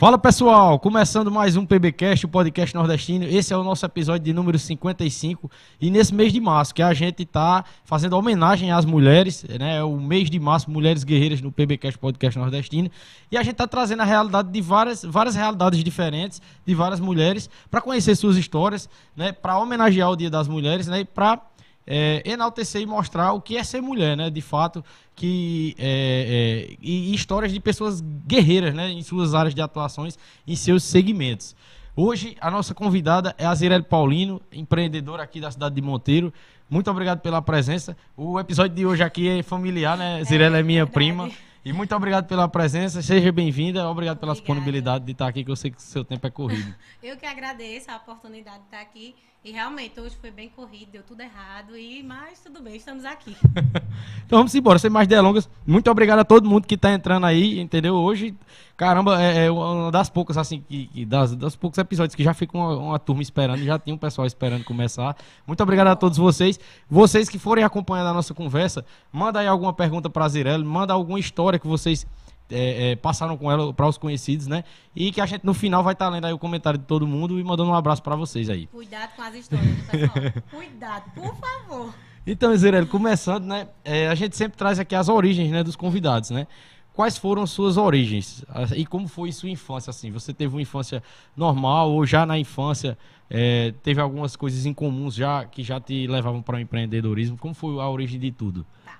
Fala pessoal, começando mais um PBcast, o podcast nordestino. Esse é o nosso episódio de número 55 e nesse mês de março que a gente está fazendo homenagem às mulheres, né? É o mês de março, mulheres guerreiras no PBcast podcast nordestino e a gente está trazendo a realidade de várias, várias realidades diferentes de várias mulheres para conhecer suas histórias, né? Para homenagear o Dia das Mulheres, né? E para é, enaltecer e mostrar o que é ser mulher, né? De fato, que é, é, e, histórias de pessoas guerreiras, né? Em suas áreas de atuações, em seus segmentos. Hoje, a nossa convidada é a Zirelle Paulino, empreendedora aqui da cidade de Monteiro. Muito obrigado pela presença. O episódio de hoje aqui é familiar, né? Zirelle é, é minha prima. E muito obrigado pela presença, seja bem-vinda, obrigado pela Obrigada. disponibilidade de estar aqui, que eu sei que o seu tempo é corrido. eu que agradeço a oportunidade de estar aqui. E realmente, hoje foi bem corrido, deu tudo errado, e mas tudo bem, estamos aqui. então vamos embora, sem mais delongas. Muito obrigado a todo mundo que está entrando aí, entendeu? Hoje, caramba, é, é uma das poucas, assim, que, das, das poucos episódios que já fica uma, uma, turma esperando, já tinha um pessoal esperando começar. Muito obrigado a todos vocês. Vocês que forem acompanhando a nossa conversa, manda aí alguma pergunta para a Zirelli, manda alguma história que vocês é, é, passaram com ela para os conhecidos, né? E que a gente no final vai estar tá lendo aí o comentário de todo mundo e mandando um abraço para vocês aí. Cuidado com as histórias, pessoal. Cuidado, por favor. Então, Zirelli, começando, né? É, a gente sempre traz aqui as origens né, dos convidados, né? Quais foram suas origens e como foi sua infância assim? Você teve uma infância normal ou já na infância é, teve algumas coisas incomuns já que já te levavam para o empreendedorismo? Como foi a origem de tudo? Tá.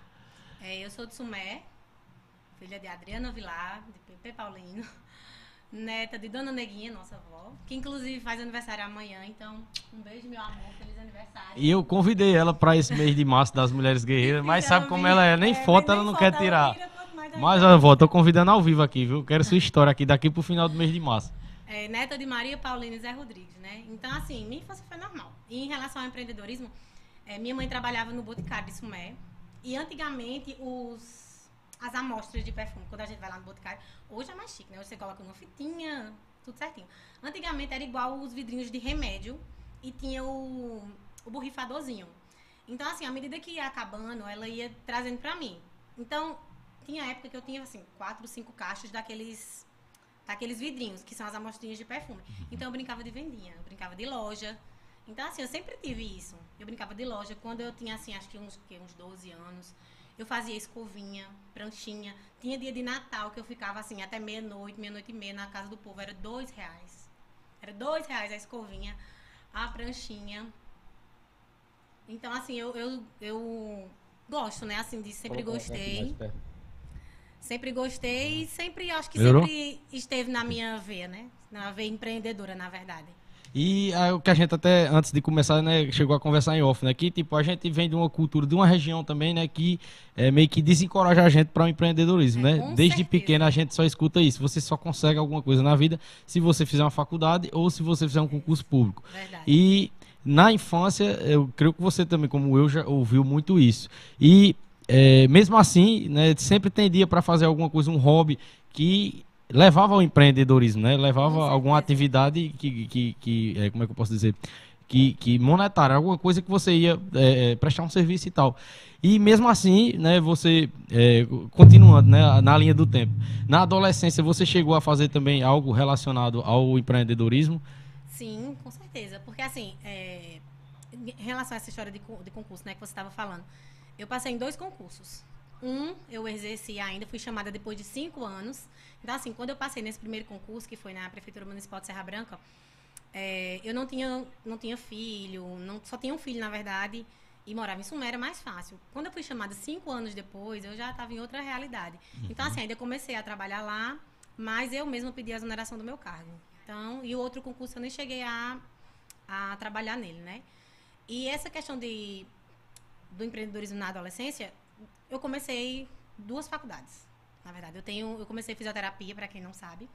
É, eu sou de Sumé, filha de Adriana Vilar, de Pepe Paulino, neta de Dona Neguinha, nossa avó, que inclusive faz aniversário amanhã, então um beijo, meu amor, feliz aniversário. E eu convidei ela para esse mês de março das Mulheres Guerreiras, mas sabe como ela é, nem é, foto ela não quer tirar. mas, avó, tô convidando ao vivo aqui, viu? Quero sua história aqui daqui pro final do mês de março. É, neta de Maria Paulina e Zé Rodrigues, né? Então, assim, minha infância foi normal. E em relação ao empreendedorismo, é, minha mãe trabalhava no Boticário de Sumé. E antigamente, os as amostras de perfume, quando a gente vai lá no Boticário. Hoje é mais chique, né? Hoje você coloca uma fitinha, tudo certinho. Antigamente era igual os vidrinhos de remédio e tinha o, o borrifadorzinho. Então, assim, à medida que ia acabando, ela ia trazendo pra mim. Então, tinha época que eu tinha, assim, quatro, cinco caixas daqueles, daqueles vidrinhos, que são as amostrinhas de perfume. Uhum. Então, eu brincava de vendinha, eu brincava de loja. Então, assim, eu sempre tive isso. Eu brincava de loja quando eu tinha, assim, acho que uns, que, uns 12 anos. Eu fazia escovinha, pranchinha. Tinha dia de Natal que eu ficava assim até meia-noite, meia-noite e meia na casa do povo. Era dois reais. Era dois reais a escovinha, a pranchinha. Então, assim, eu, eu, eu gosto, né? Assim, de sempre gostei. Sempre gostei e sempre, acho que Melhorou? sempre esteve na minha veia, né? Na veia empreendedora, na verdade. E é, o que a gente até, antes de começar, né, chegou a conversar em off, né? Que, tipo, a gente vem de uma cultura, de uma região também, né? Que é, meio que desencoraja a gente para o empreendedorismo, é, né? Desde certeza. pequena a gente só escuta isso. Você só consegue alguma coisa na vida se você fizer uma faculdade ou se você fizer um concurso público. Verdade. E na infância, eu creio que você também, como eu, já ouviu muito isso. E é, mesmo assim, né, sempre tendia para fazer alguma coisa, um hobby que levava ao empreendedorismo, né? Levava alguma atividade que, que, que é, como é que eu posso dizer? Que, que monetária, alguma coisa que você ia é, é, prestar um serviço e tal. E mesmo assim, né, você, é, continuando né, na linha do tempo, na adolescência você chegou a fazer também algo relacionado ao empreendedorismo? Sim, com certeza. Porque assim, é, em relação a essa história de, de concurso né, que você estava falando, eu passei em dois concursos. Um, eu exerci ainda, fui chamada depois de cinco anos. Então, assim, quando eu passei nesse primeiro concurso, que foi na Prefeitura Municipal de Serra Branca, é, eu não tinha, não tinha filho, não, só tinha um filho, na verdade, e morava em Sumé, era mais fácil. Quando eu fui chamada cinco anos depois, eu já estava em outra realidade. Uhum. Então, assim, ainda comecei a trabalhar lá, mas eu mesma pedi a exoneração do meu cargo. Então, e o outro concurso eu nem cheguei a, a trabalhar nele, né? E essa questão de, do empreendedorismo na adolescência, eu comecei duas faculdades. Na verdade, eu tenho, eu comecei fisioterapia para quem não sabe.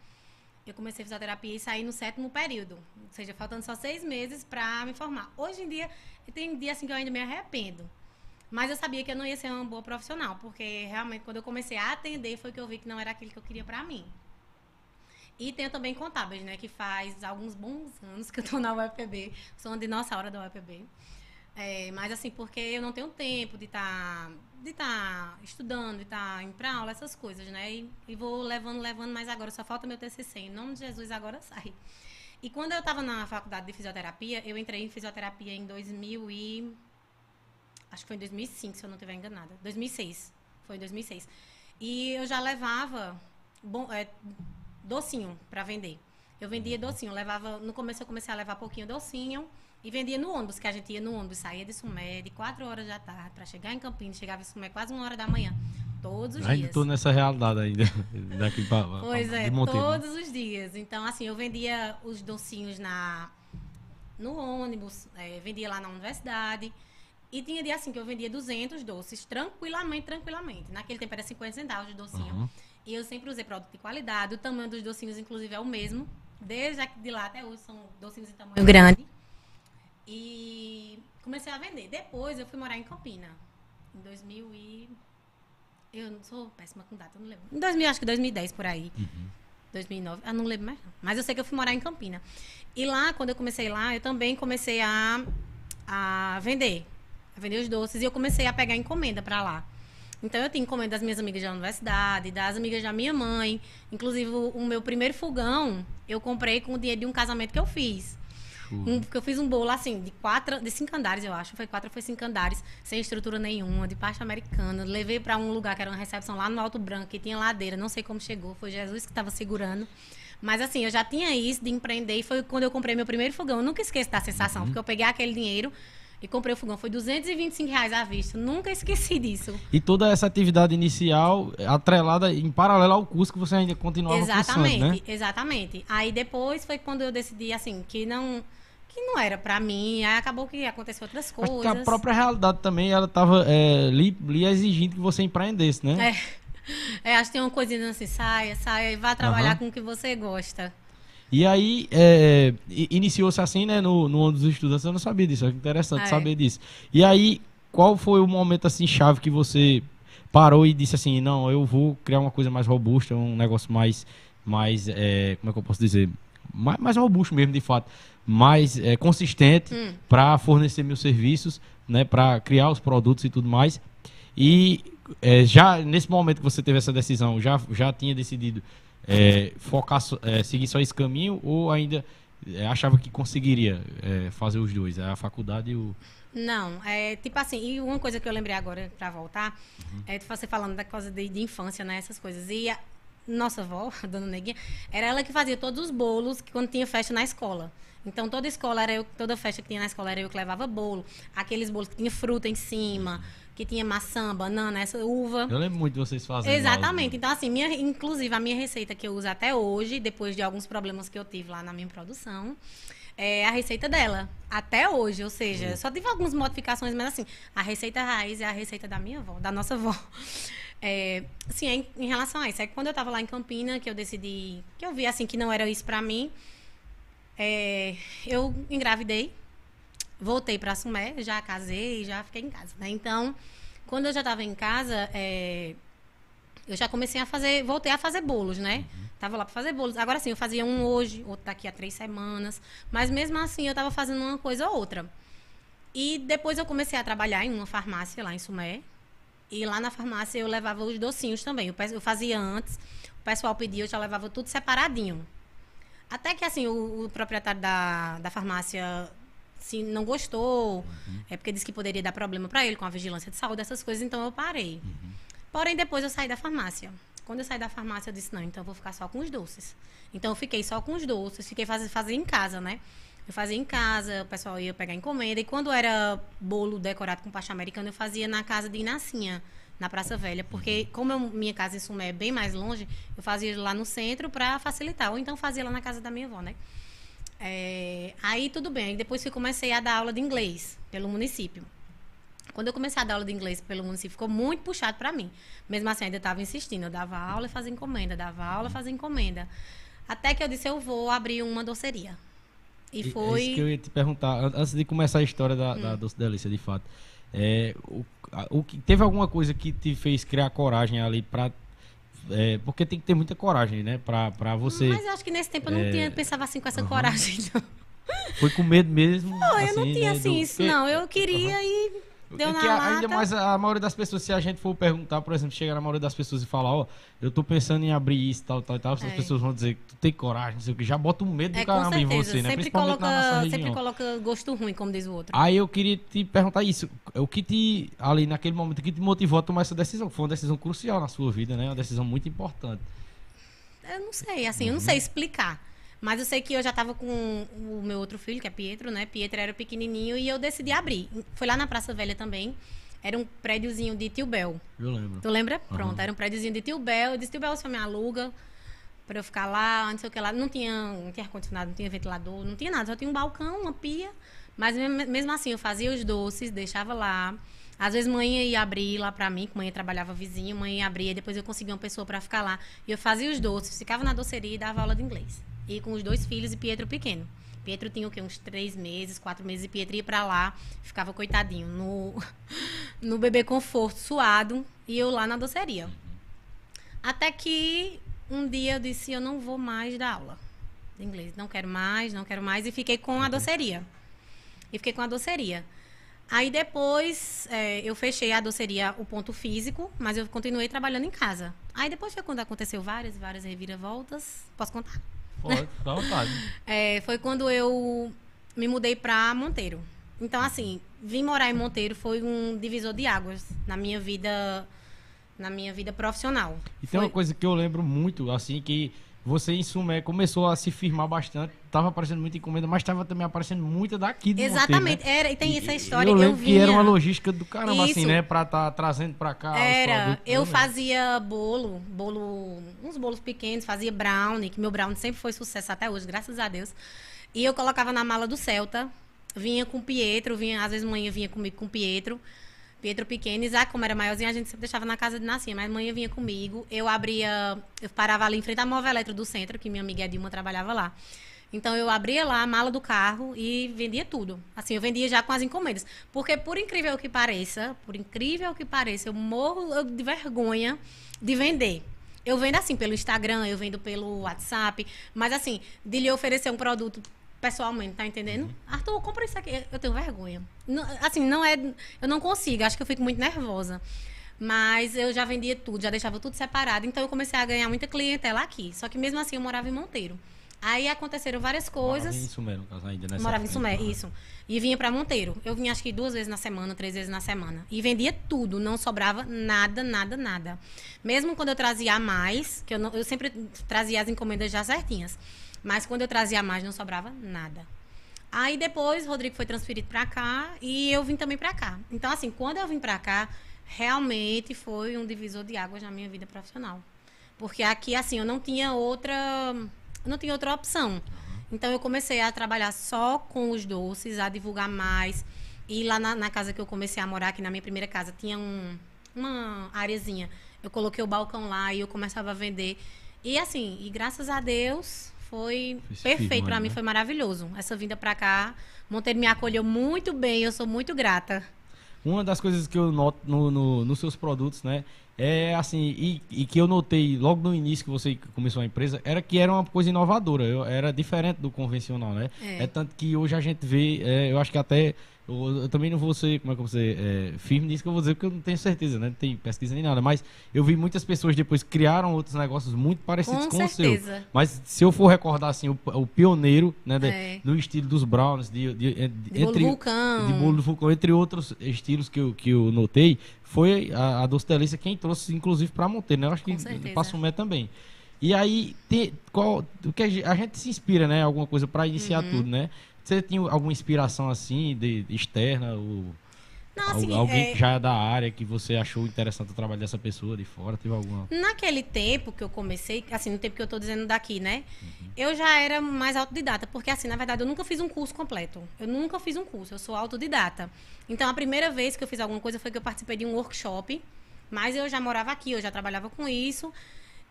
Eu comecei fisioterapia e saí no sétimo período, ou seja, faltando só seis meses para me formar. Hoje em dia, tem dia assim que eu ainda me arrependo. Mas eu sabia que eu não ia ser uma boa profissional, porque realmente quando eu comecei a atender foi que eu vi que não era aquilo que eu queria para mim. E tenho também contábeis, né, que faz alguns bons anos que eu estou na UFPB, sou uma dinossauro da UFPB. É, mas assim, porque eu não tenho tempo de estar de tá estudando, de estar tá indo pra aula, essas coisas, né? E, e, vou levando, levando, mas agora só falta meu TCC. Em nome de Jesus, agora sai. E quando eu estava na faculdade de fisioterapia, eu entrei em fisioterapia em 2000 e... Acho que foi em 2005, se eu não estiver enganada. 2006. Foi em 2006. E eu já levava bom, é, docinho para vender. Eu vendia docinho, levava. No começo eu comecei a levar pouquinho docinho e vendia no ônibus, que a gente ia no ônibus, saía de Sumé de 4 horas da tarde para chegar em Campinas, chegava em Sumé quase uma hora da manhã. Todos os ainda dias. Estou nessa realidade ainda. Daqui pra, pois pra, é, todos os dias. Então, assim, eu vendia os docinhos na, no ônibus, é, vendia lá na universidade. E tinha dia assim que eu vendia 200 doces tranquilamente, tranquilamente. Naquele tempo era 50 centavos de docinho. Uhum. E eu sempre usei produto de qualidade. O tamanho dos docinhos, inclusive, é o mesmo. Desde de lá até hoje são docinhos de tamanho grande. E comecei a vender. Depois eu fui morar em Campina. Em 2000 e... Eu não sou péssima com data, não lembro. Em 2000, acho que 2010, por aí. Uhum. 2009. Ah, não lembro mais. Mas eu sei que eu fui morar em Campina. E lá, quando eu comecei lá, eu também comecei a, a vender. A vender os doces. E eu comecei a pegar encomenda para lá. Então eu tinha encomenda das minhas amigas da universidade, das amigas da minha mãe. Inclusive, o meu primeiro fogão eu comprei com o dinheiro de um casamento que eu fiz. Um, porque eu fiz um bolo assim, de quatro, de cinco andares, eu acho. Foi quatro, foi cinco andares, sem estrutura nenhuma, de pasta americana. Levei para um lugar que era uma recepção lá no Alto Branco, que tinha ladeira, não sei como chegou, foi Jesus que estava segurando. Mas assim, eu já tinha isso de empreender e foi quando eu comprei meu primeiro fogão. Eu nunca esqueço da sensação, uhum. porque eu peguei aquele dinheiro, e comprei o fogão. Foi 225 reais à vista. Nunca esqueci disso. E toda essa atividade inicial atrelada em paralelo ao curso que você ainda continuava Exatamente, cursando, né? exatamente. Aí depois foi quando eu decidi, assim, que não que não era para mim. Aí acabou que aconteceu outras coisas. Acho que a própria realidade também, ela tava é, lhe, lhe exigindo que você empreendesse, né? É. é acho que tem uma coisinha assim, saia, saia e vá trabalhar uhum. com o que você gosta. E aí, é, iniciou-se assim, né, no, no ano dos estudantes, eu não sabia disso, é interessante é. saber disso. E aí, qual foi o momento, assim, chave que você parou e disse assim, não, eu vou criar uma coisa mais robusta, um negócio mais, mais é, como é que eu posso dizer, mais, mais robusto mesmo, de fato, mais é, consistente hum. para fornecer meus serviços, né, para criar os produtos e tudo mais. E é, já nesse momento que você teve essa decisão, já, já tinha decidido é, focar, é, seguir só esse caminho ou ainda é, achava que conseguiria é, fazer os dois, a faculdade e o. Não, é tipo assim, e uma coisa que eu lembrei agora para voltar, uhum. é você falando da coisa de, de, infância, né, essas coisas. E a nossa avó, a dona Neguinha, era ela que fazia todos os bolos que quando tinha festa na escola. Então toda escola era eu, toda festa que tinha na escola era eu que levava bolo, aqueles bolos que tinha fruta em cima. Que tinha maçã, banana, essa uva. Eu lembro muito de vocês fazendo. Exatamente. Então, assim, minha, inclusive a minha receita que eu uso até hoje, depois de alguns problemas que eu tive lá na minha produção, é a receita dela. Até hoje, ou seja, uhum. só tive algumas modificações, mas assim, a receita raiz é a receita da minha avó, da nossa avó. É, sim, em, em, relação a isso. É que quando eu estava lá em Campina, que eu decidi, que eu vi assim que não era isso para mim, é, eu engravidei voltei para Sumé, já casei, já fiquei em casa, né? Então, quando eu já estava em casa, é, eu já comecei a fazer, voltei a fazer bolos, né? Uhum. Tava lá para fazer bolos. Agora sim, eu fazia um hoje, outro daqui a três semanas, mas mesmo assim eu estava fazendo uma coisa ou outra. E depois eu comecei a trabalhar em uma farmácia lá em Sumé. E lá na farmácia eu levava os docinhos também. Eu fazia antes, o pessoal pedia, eu já levava tudo separadinho. Até que assim, o, o proprietário da, da farmácia se não gostou, uhum. é porque disse que poderia dar problema para ele com a vigilância de saúde, essas coisas, então eu parei. Uhum. Porém, depois eu saí da farmácia. Quando eu saí da farmácia, eu disse, não, então eu vou ficar só com os doces. Então eu fiquei só com os doces, fiquei fazer, fazer em casa, né? Eu fazia em casa, o pessoal ia pegar encomenda. E quando era bolo decorado com pasta americana, eu fazia na casa de Inacinha, na Praça Velha. Porque, uhum. como eu, minha casa em Sumé é bem mais longe, eu fazia lá no centro para facilitar. Ou então fazia lá na casa da minha avó, né? É, aí tudo bem. Depois que comecei a dar aula de inglês pelo município. Quando eu comecei a dar aula de inglês pelo município, ficou muito puxado para mim. Mesmo assim, ainda estava insistindo. Eu dava aula e fazia encomenda, dava aula e fazia encomenda. Até que eu disse, eu vou abrir uma doceria. E, e foi... É isso que eu ia te perguntar, antes de começar a história da, hum. da Doce Delícia, de fato. É, o, o, teve alguma coisa que te fez criar coragem ali para é, porque tem que ter muita coragem, né? Pra, pra você. Mas eu acho que nesse tempo eu não é... tinha, pensava assim com essa uhum. coragem, não. Foi com medo mesmo? Não, eu não assim, tinha né, assim do- isso, não. Eu queria e deu é que a- ainda mais a, maioria das pessoas, se a gente for perguntar, por exemplo, chegar na maioria das pessoas e falar, ó, eu tô pensando em abrir isso, tal, tal, tal, as É. pessoas vão dizer que tu tem coragem, não sei o que, já bota um medo do É, caramba em você, né? sempre, Principalmente na nossa coloca, sempre coloca gosto ruim, como diz o outro. Aí eu queria te perguntar isso, o que te, ali naquele momento, o que te motivou a tomar essa decisão? Foi uma decisão crucial na sua vida, né? Uma decisão muito importante. Eu não sei, assim, eu não sei explicar. Mas eu sei que eu já tava com o meu outro filho, que é Pietro, né? Pietro era pequenininho e eu decidi abrir. Foi lá na Praça Velha também. Era um prédiozinho de Tio Bel. Eu lembro. Tu lembra? Aham. Pronto, era um prédiozinho de Tio Bel. Eu disse, Tio Bel, você me aluga pra eu ficar lá, não sei o que lá. Não tinha, não tinha ar-condicionado, não tinha ventilador, não tinha nada. Só tinha um balcão, uma pia. Mas mesmo, assim, eu fazia os doces, deixava lá. Às vezes mãe ia abrir lá pra mim, que mãe trabalhava vizinho, mãe ia abrir, depois eu conseguia uma pessoa pra ficar lá. E eu fazia os doces, ficava na doceria e dava aula de inglês. E com os dois filhos e Pietro pequeno. Pietro tinha o quê? Uns três meses, quatro meses, e Pietro ia pra lá, ficava coitadinho, no, no bebê conforto, suado, e eu lá na doceria. Até que um dia eu disse, eu não vou mais dar aula de inglês. Não quero mais, não quero mais. E fiquei com a doceria. E fiquei com a doceria. Aí depois é, eu fechei a doceria, o ponto físico, mas eu continuei trabalhando em casa. Aí depois foi quando aconteceu várias, várias reviravoltas. Posso contar? Pode, vontade. É, foi quando eu me mudei pra Monteiro. Então, assim, vir morar em Monteiro foi um divisor de águas na minha vida, na minha vida profissional. E tem uma Foi- coisa que eu lembro muito, assim, que você em Sumé começou a se firmar bastante, tava aparecendo muita encomenda, mas tava também aparecendo muita daqui de Exatamente, Monteiro, né? era, e tem E- essa e história eu que eu lembro vinha. que era uma logística do caramba, assim, Isso. né? Pra estar trazendo pra cá Era, eu né? fazia bolo, bolo, uns bolos pequenos, fazia brownie, que meu brownie sempre foi sucesso até hoje, graças a Deus. E eu colocava na mala do Celta, vinha com Pietro, vinha, às vezes manhã vinha comigo com Pietro. Pietro pequeno, Isaac, como era maiorzinho, a gente sempre deixava na casa de Nascinha, mas manhã vinha comigo. Eu abria, eu parava ali em frente à Móvel Eletro do centro, que minha amiga Dilma trabalhava lá. Então eu abria lá a mala do carro e vendia tudo. Assim, eu vendia já com as encomendas. Porque por incrível que pareça, por incrível que pareça, eu morro de vergonha de vender. Eu vendo assim pelo Instagram, eu vendo pelo WhatsApp, mas assim, de lhe oferecer um produto pessoalmente, tá entendendo? Arthur, compra isso aqui. Eu tenho vergonha. Não- assim, não é. Eu não consigo, acho que eu fico muito nervosa. Mas eu já vendia tudo, já deixava tudo separado. Então eu comecei a ganhar muita clientela aqui. Só que mesmo assim eu morava em Monteiro. Aí aconteceram várias coisas. Morava em Sumé, no caso, ainda nessa Morava em. Sumé, isso. E vinha pra Monteiro. Eu vinha acho que duas vezes na semana, três vezes na semana. E vendia tudo, não sobrava nada, nada, nada. Mesmo quando eu trazia a mais, que eu, não- eu sempre trazia as encomendas já certinhas. Mas quando eu trazia a mais, não sobrava nada. Aí depois, Rodrigo foi transferido pra cá e eu vim também pra cá. Então, assim, quando eu vim pra cá, realmente foi um divisor de águas na minha vida profissional. Porque aqui, assim, eu não tinha outra. Não tinha outra opção. Então eu comecei a trabalhar só com os doces, a divulgar mais. E lá na, na casa que eu comecei a morar, aqui na minha primeira casa, tinha um, uma areazinha. Eu coloquei o balcão lá e eu começava a vender. E assim, e graças a Deus foi Foi se perfeito para mim, né? foi maravilhoso. Essa vinda pra cá, Monteiro me acolheu muito bem, eu sou muito grata. Uma das coisas que eu noto no, no- nos seus produtos, né? É assim, e, e que eu notei logo no início que você começou a empresa, era que era uma coisa inovadora, eu- era diferente do convencional, né? É. É, tanto que hoje a gente vê, é, eu acho que até. Eu, eu também não vou ser, como é que eu vou dizer, é, firme nisso que eu vou dizer, porque eu não tenho certeza, né? Não tem pesquisa nem nada. Mas eu vi muitas pessoas depois criaram outros negócios muito parecidos com, Com o seu. Mas se eu for recordar assim, o, o pioneiro, né, de- É. no estilo dos brownies, de, de- de- De bolo entre, vulcão. de bolo do vulcão, entre outros estilos que eu, que eu notei, foi a, a Doce Delícia quem trouxe, inclusive, para Monteiro, né? Eu acho Com que certeza. para Sumé também. E aí, tem, qual, o que a gente, a gente se inspira, né? Alguma coisa para iniciar Uhum. tudo, né? Você tinha alguma inspiração assim, de, externa? Ou, Não, assim, alguém é, que já é da área, que você achou interessante o trabalho dessa pessoa de fora? Teve alguma? Naquele tempo que eu comecei, assim, no tempo que eu tô dizendo daqui, né? Uhum. Eu já era mais autodidata, porque assim, na verdade, eu nunca fiz um curso completo. Eu nunca fiz um curso, eu sou autodidata. Então, a primeira vez que eu fiz alguma coisa foi que eu participei de um workshop, mas eu já morava aqui, eu já trabalhava com isso.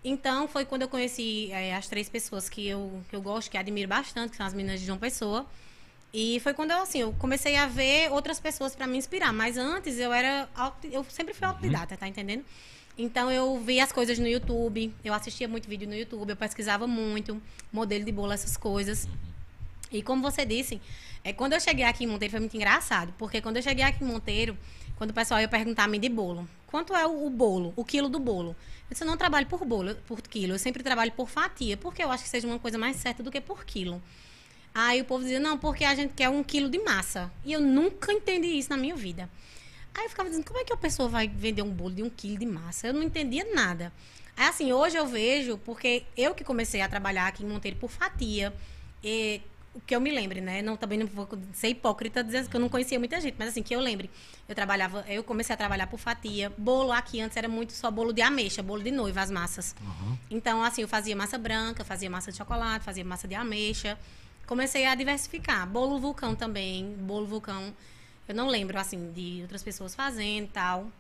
Então, foi quando eu conheci eh, as três pessoas que eu, que eu gosto, que admiro bastante, que são as meninas de João Pessoa. E foi quando eu, assim, eu comecei a ver outras pessoas para me inspirar. Mas antes eu era. Eu sempre fui autodidata, tá entendendo? Então eu via as coisas no YouTube, eu assistia muito vídeo no YouTube, eu pesquisava muito, modelo de bolo, essas coisas. E como você disse, é, quando eu cheguei aqui em Monteiro foi muito engraçado, porque quando eu cheguei aqui em Monteiro, quando o pessoal ia perguntar a mim de bolo, quanto é o, bolo, o quilo do bolo? Eu disse, eu não trabalho por bolo, por quilo, eu sempre trabalho por fatia, porque eu acho que seja uma coisa mais certa do que por quilo. Aí o povo dizia, não, porque a gente quer um quilo de massa. E eu nunca entendi isso na minha vida. Aí eu ficava dizendo, como é que a pessoa vai vender um bolo de um quilo de massa? Eu não entendia nada. Aí assim, hoje eu vejo, porque eu que comecei a trabalhar aqui em Monteiro por fatia, e que eu me lembre, né? Não, também não vou ser hipócrita dizendo que eu não conhecia muita gente, mas assim, que eu lembre. Eu trabalhava, eu comecei a trabalhar por fatia. Bolo aqui antes era muito só bolo de ameixa, bolo de noiva, as massas. Uhum. Então, assim, eu fazia massa branca, fazia massa de chocolate, fazia massa de ameixa. Comecei a diversificar. Bolo vulcão também, bolo vulcão. Eu não lembro, assim, de outras pessoas fazendo e tal.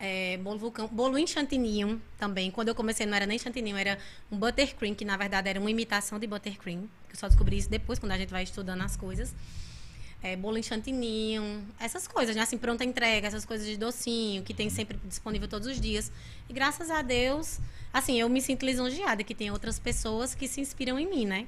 É, bolo vulcão, bolo em chantininho também. Quando eu comecei não era nem chantininho, era um buttercream, que na verdade era uma imitação de buttercream. Eu só descobri isso depois, quando a gente vai estudando as coisas. É, bolo em chantininho, essas coisas, né? Assim, pronta entrega, essas coisas de docinho, que tem sempre disponível todos os dias. E graças a Deus, assim, eu me sinto lisonjeada que tem outras pessoas que se inspiram em mim, né?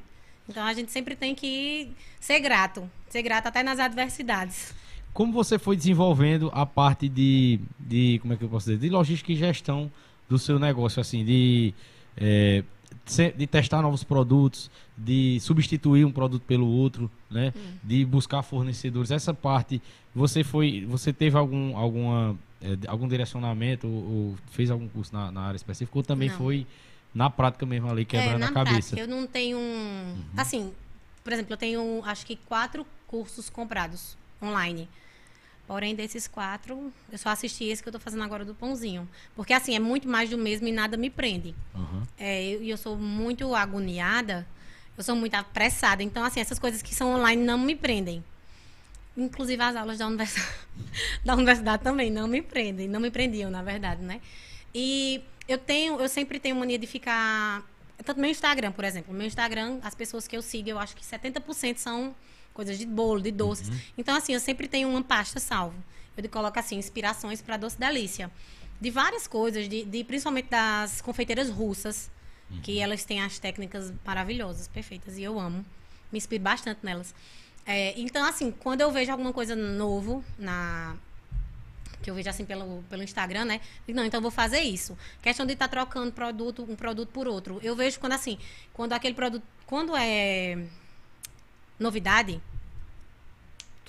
Então a gente sempre tem que ser grato, ser grato até nas adversidades. Como você foi desenvolvendo a parte de, de como é que eu posso dizer, de logística e gestão do seu negócio, assim, de, é, de testar novos produtos, de substituir um produto pelo outro, né? Hum. De buscar fornecedores. Essa parte, você foi, você teve algum, alguma, é, algum direcionamento ou, ou, fez algum curso na, na área específica ou também Não. foi na prática mesmo ali quebrando é, a cabeça? Prática, eu não tenho, um, uhum. assim, por exemplo, eu tenho acho que quatro cursos comprados online. Porém, desses quatro, eu só assisti esse que eu estou fazendo agora do pãozinho. Porque, assim, é muito mais do mesmo e nada me prende. Uhum. É, e eu, eu, sou muito agoniada, eu sou muito apressada. Então, assim, essas coisas que são online não me prendem. Inclusive, as aulas da universidade, da universidade também não me prendem. Não me prendiam, na verdade, né? E eu tenho, eu sempre tenho mania de ficar... Tanto meu Instagram, por exemplo. Meu Instagram, as pessoas que eu sigo, eu acho que 70% são coisas de bolo, de doces. Uhum. Então, assim, eu sempre tenho uma pasta salvo. Eu coloco, assim, inspirações para Doce Delícia. De várias coisas, de, de principalmente das confeiteiras russas, uhum. que elas têm as técnicas maravilhosas, perfeitas, e eu amo. Me inspiro bastante nelas. É, então, assim, quando eu vejo alguma coisa novo na que eu vejo assim pelo, pelo Instagram, né? Não, então eu vou fazer isso. Questão de estar tá trocando produto, um produto por outro. Eu vejo quando assim, quando aquele produto, quando é novidade,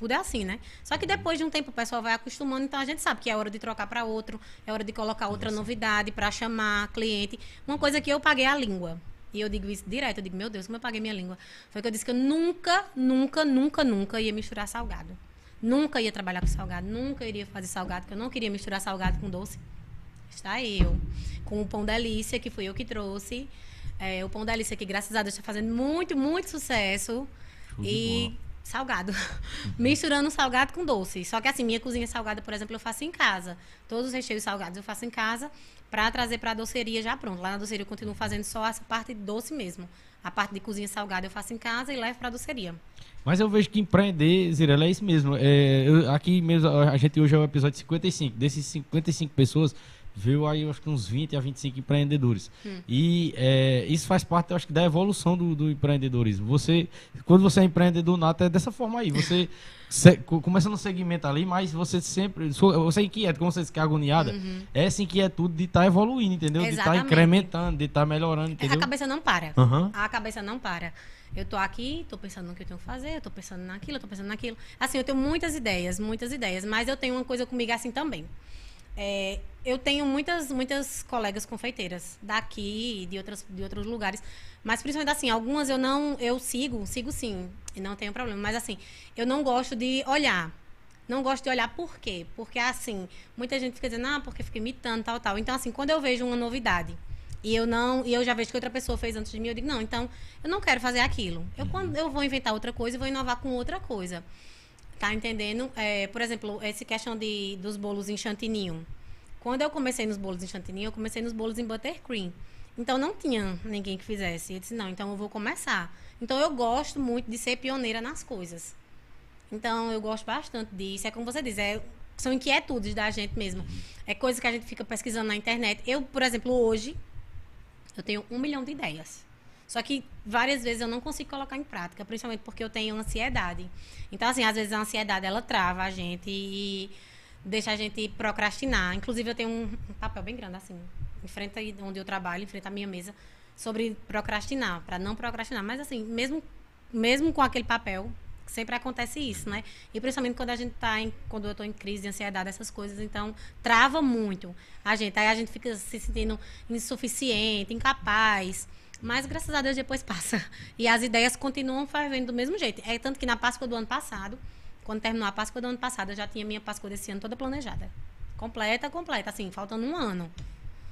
tudo é assim, né? Só que depois de um tempo o pessoal vai acostumando, então a gente sabe que é hora de trocar para outro, é hora de colocar outra Nossa. novidade para chamar cliente. Uma coisa que eu paguei a língua. E eu digo isso direto, eu digo, meu Deus, como eu paguei minha língua? Foi que eu disse que eu nunca, nunca, nunca, nunca ia misturar salgado. Nunca ia trabalhar com salgado, nunca iria fazer salgado, porque eu não queria misturar salgado com doce. Está eu. Com o pão delícia, que foi eu que trouxe. É, o pão delícia, que graças a Deus está fazendo muito, muito sucesso e salgado. Uhum. Misturando salgado com doce. Só que assim, minha cozinha salgada, por exemplo, eu faço em casa. Todos os recheios salgados eu faço em casa para trazer para a doceria já pronto. Lá na doceria eu continuo fazendo só essa parte de doce mesmo. A parte de cozinha salgada eu faço em casa e levo para a doceria. Mas eu vejo que empreender, Zirela, é isso mesmo. É, eu, aqui mesmo, a gente hoje é o episódio 55. Desses 55 pessoas, viu aí acho que uns 20 a 25 empreendedores. Hum. E é, isso faz parte, eu acho que, da evolução do, do, empreendedorismo. Você, quando você é empreendedor nato, é dessa forma aí. Você se, começa no segmento ali, mas você sempre. Você é inquieta, como você disse que é agoniada, uhum. é essa inquietude de estar tá evoluindo, entendeu? Exatamente. De estar tá incrementando, de estar tá melhorando, entendeu? A cabeça não para. Uhum. A cabeça não para. Eu tô aqui, tô pensando no que eu tenho que fazer, eu tô pensando naquilo, eu tô pensando naquilo. Assim, eu tenho muitas ideias, muitas ideias, mas eu tenho uma coisa comigo assim também. É, eu tenho muitas, muitas colegas confeiteiras daqui e de, outras, de outros lugares. Mas principalmente assim, algumas eu não. Eu sigo, sigo sim, e não tenho problema. Mas assim, eu não gosto de olhar. Não gosto de olhar por quê? Porque assim, muita gente fica dizendo, ah, porque fica imitando, tal, tal. Então, assim, quando eu vejo uma novidade e eu não. E eu já vejo que outra pessoa fez antes de mim, eu digo, não, então eu não quero fazer aquilo. Eu, quando eu vou inventar outra coisa, eu vou inovar com outra coisa. Tá entendendo? É, por exemplo, essa questão de, dos bolos em chantininho. Quando eu comecei nos bolos em chantininho, eu comecei nos bolos em buttercream. Então não tinha ninguém que fizesse. Eu disse, não, então eu vou começar. Então eu gosto muito de ser pioneira nas coisas. Então eu gosto bastante disso. É como você diz, é, são inquietudes da gente mesmo. É coisa que a gente fica pesquisando na internet. Eu, por exemplo, hoje, eu tenho um milhão de ideias. Só que várias vezes eu não consigo colocar em prática, principalmente porque eu tenho ansiedade. Então, assim, às vezes a ansiedade ela trava a gente e deixa a gente procrastinar. Inclusive, eu tenho um papel bem grande, assim, em frente onde eu trabalho, em frente à minha mesa, sobre procrastinar, para não procrastinar. Mas, assim, mesmo, mesmo com aquele papel, sempre acontece isso, né? E principalmente quando a gente tá em, quando eu estou em crise de ansiedade, essas coisas, então trava muito a gente. Aí a gente fica se sentindo insuficiente, incapaz. Mas graças a Deus depois passa. E as ideias continuam fervendo do mesmo jeito. É tanto que na Páscoa do ano passado, quando terminou a Páscoa do ano passado, eu já tinha minha Páscoa desse ano toda planejada. Completa, completa, assim, faltando um ano.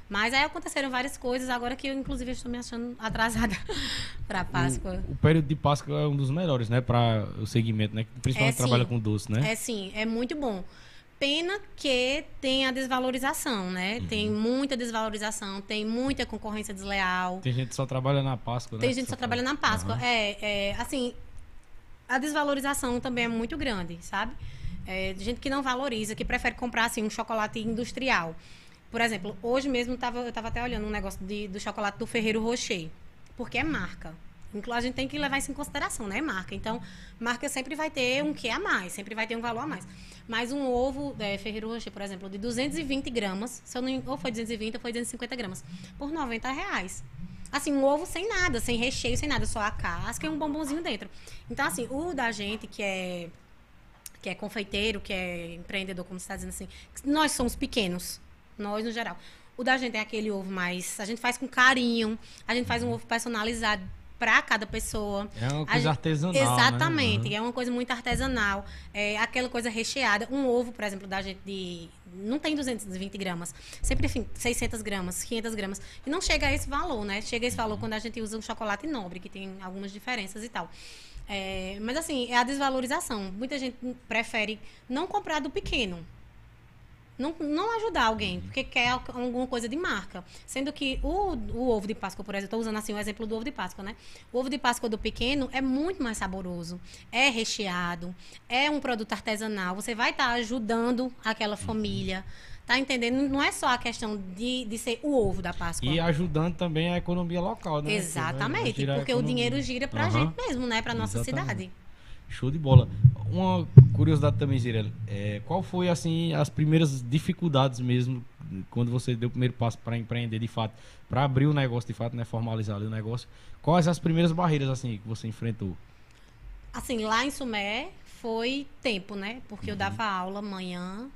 Mas aí aconteceram várias coisas, agora que eu, inclusive, estou me achando atrasada para Páscoa. O, o, período de Páscoa é um dos melhores, né? Para o segmento, né? Principalmente é, trabalha com doce, né? É sim, é muito bom. Pena que tem a desvalorização, né? Uhum. Tem muita desvalorização, tem muita concorrência desleal. Tem gente que só trabalha na Páscoa, né? Tem gente que só, só trabalha na Páscoa. Uhum. É, é, assim, a desvalorização também é muito grande, sabe? É, gente que não valoriza, que prefere comprar assim um chocolate industrial. Por exemplo, hoje mesmo tava, eu estava até olhando um negócio de, do chocolate do Ferreiro Rocher, porque é marca. A gente tem que levar isso em consideração, né? Marca. Então, marca sempre vai ter um que a mais, sempre vai ter um valor a mais. Mas um ovo é, Ferreiro Rocher, por exemplo, de 220 gramas, se eu não, ou foi 220 ou foi 250 gramas, por 90 reais. Assim, um ovo sem nada, sem recheio, sem nada, só a casca e um bombonzinho dentro. Então, assim, o da gente que é que é confeiteiro, que é empreendedor, como você está dizendo assim, nós somos pequenos, nós no geral. O da gente é aquele ovo mais. A gente faz com carinho, a gente faz um ovo personalizado para cada pessoa. É uma coisa artesanal. Né? Exatamente, né? é uma coisa muito artesanal. É aquela coisa recheada. Um ovo, por exemplo, da gente de. Não tem 220 gramas. Sempre, enfim, 600 gramas, 500 gramas. E não chega a esse valor, né? Chega a esse valor quando a gente usa um chocolate nobre, que tem algumas diferenças e tal. É, mas assim, é a desvalorização. Muita gente prefere não comprar do pequeno não, não ajudar alguém, porque quer alguma coisa de marca. Sendo que o, o ovo de Páscoa, por exemplo, estou usando assim o exemplo do ovo de Páscoa, né? O ovo de Páscoa do pequeno é muito mais saboroso, é recheado, é um produto artesanal. Você vai estar tá ajudando aquela família. Tá entendendo? Não é só a questão de, de ser o ovo da Páscoa. E ajudando também a economia local, né? Exatamente, porque o dinheiro gira para a uhum. gente mesmo, né? Para nossa Exatamente. cidade. Show de bola. Uma curiosidade também, Zirela. É, qual foi, assim, as primeiras dificuldades mesmo quando você deu o primeiro passo para empreender de fato, para abrir o negócio de fato, né, formalizar o negócio? Quais as primeiras barreiras, assim, que você enfrentou? Assim, lá em Sumé foi tempo, né? Porque uhum. eu dava aula manhã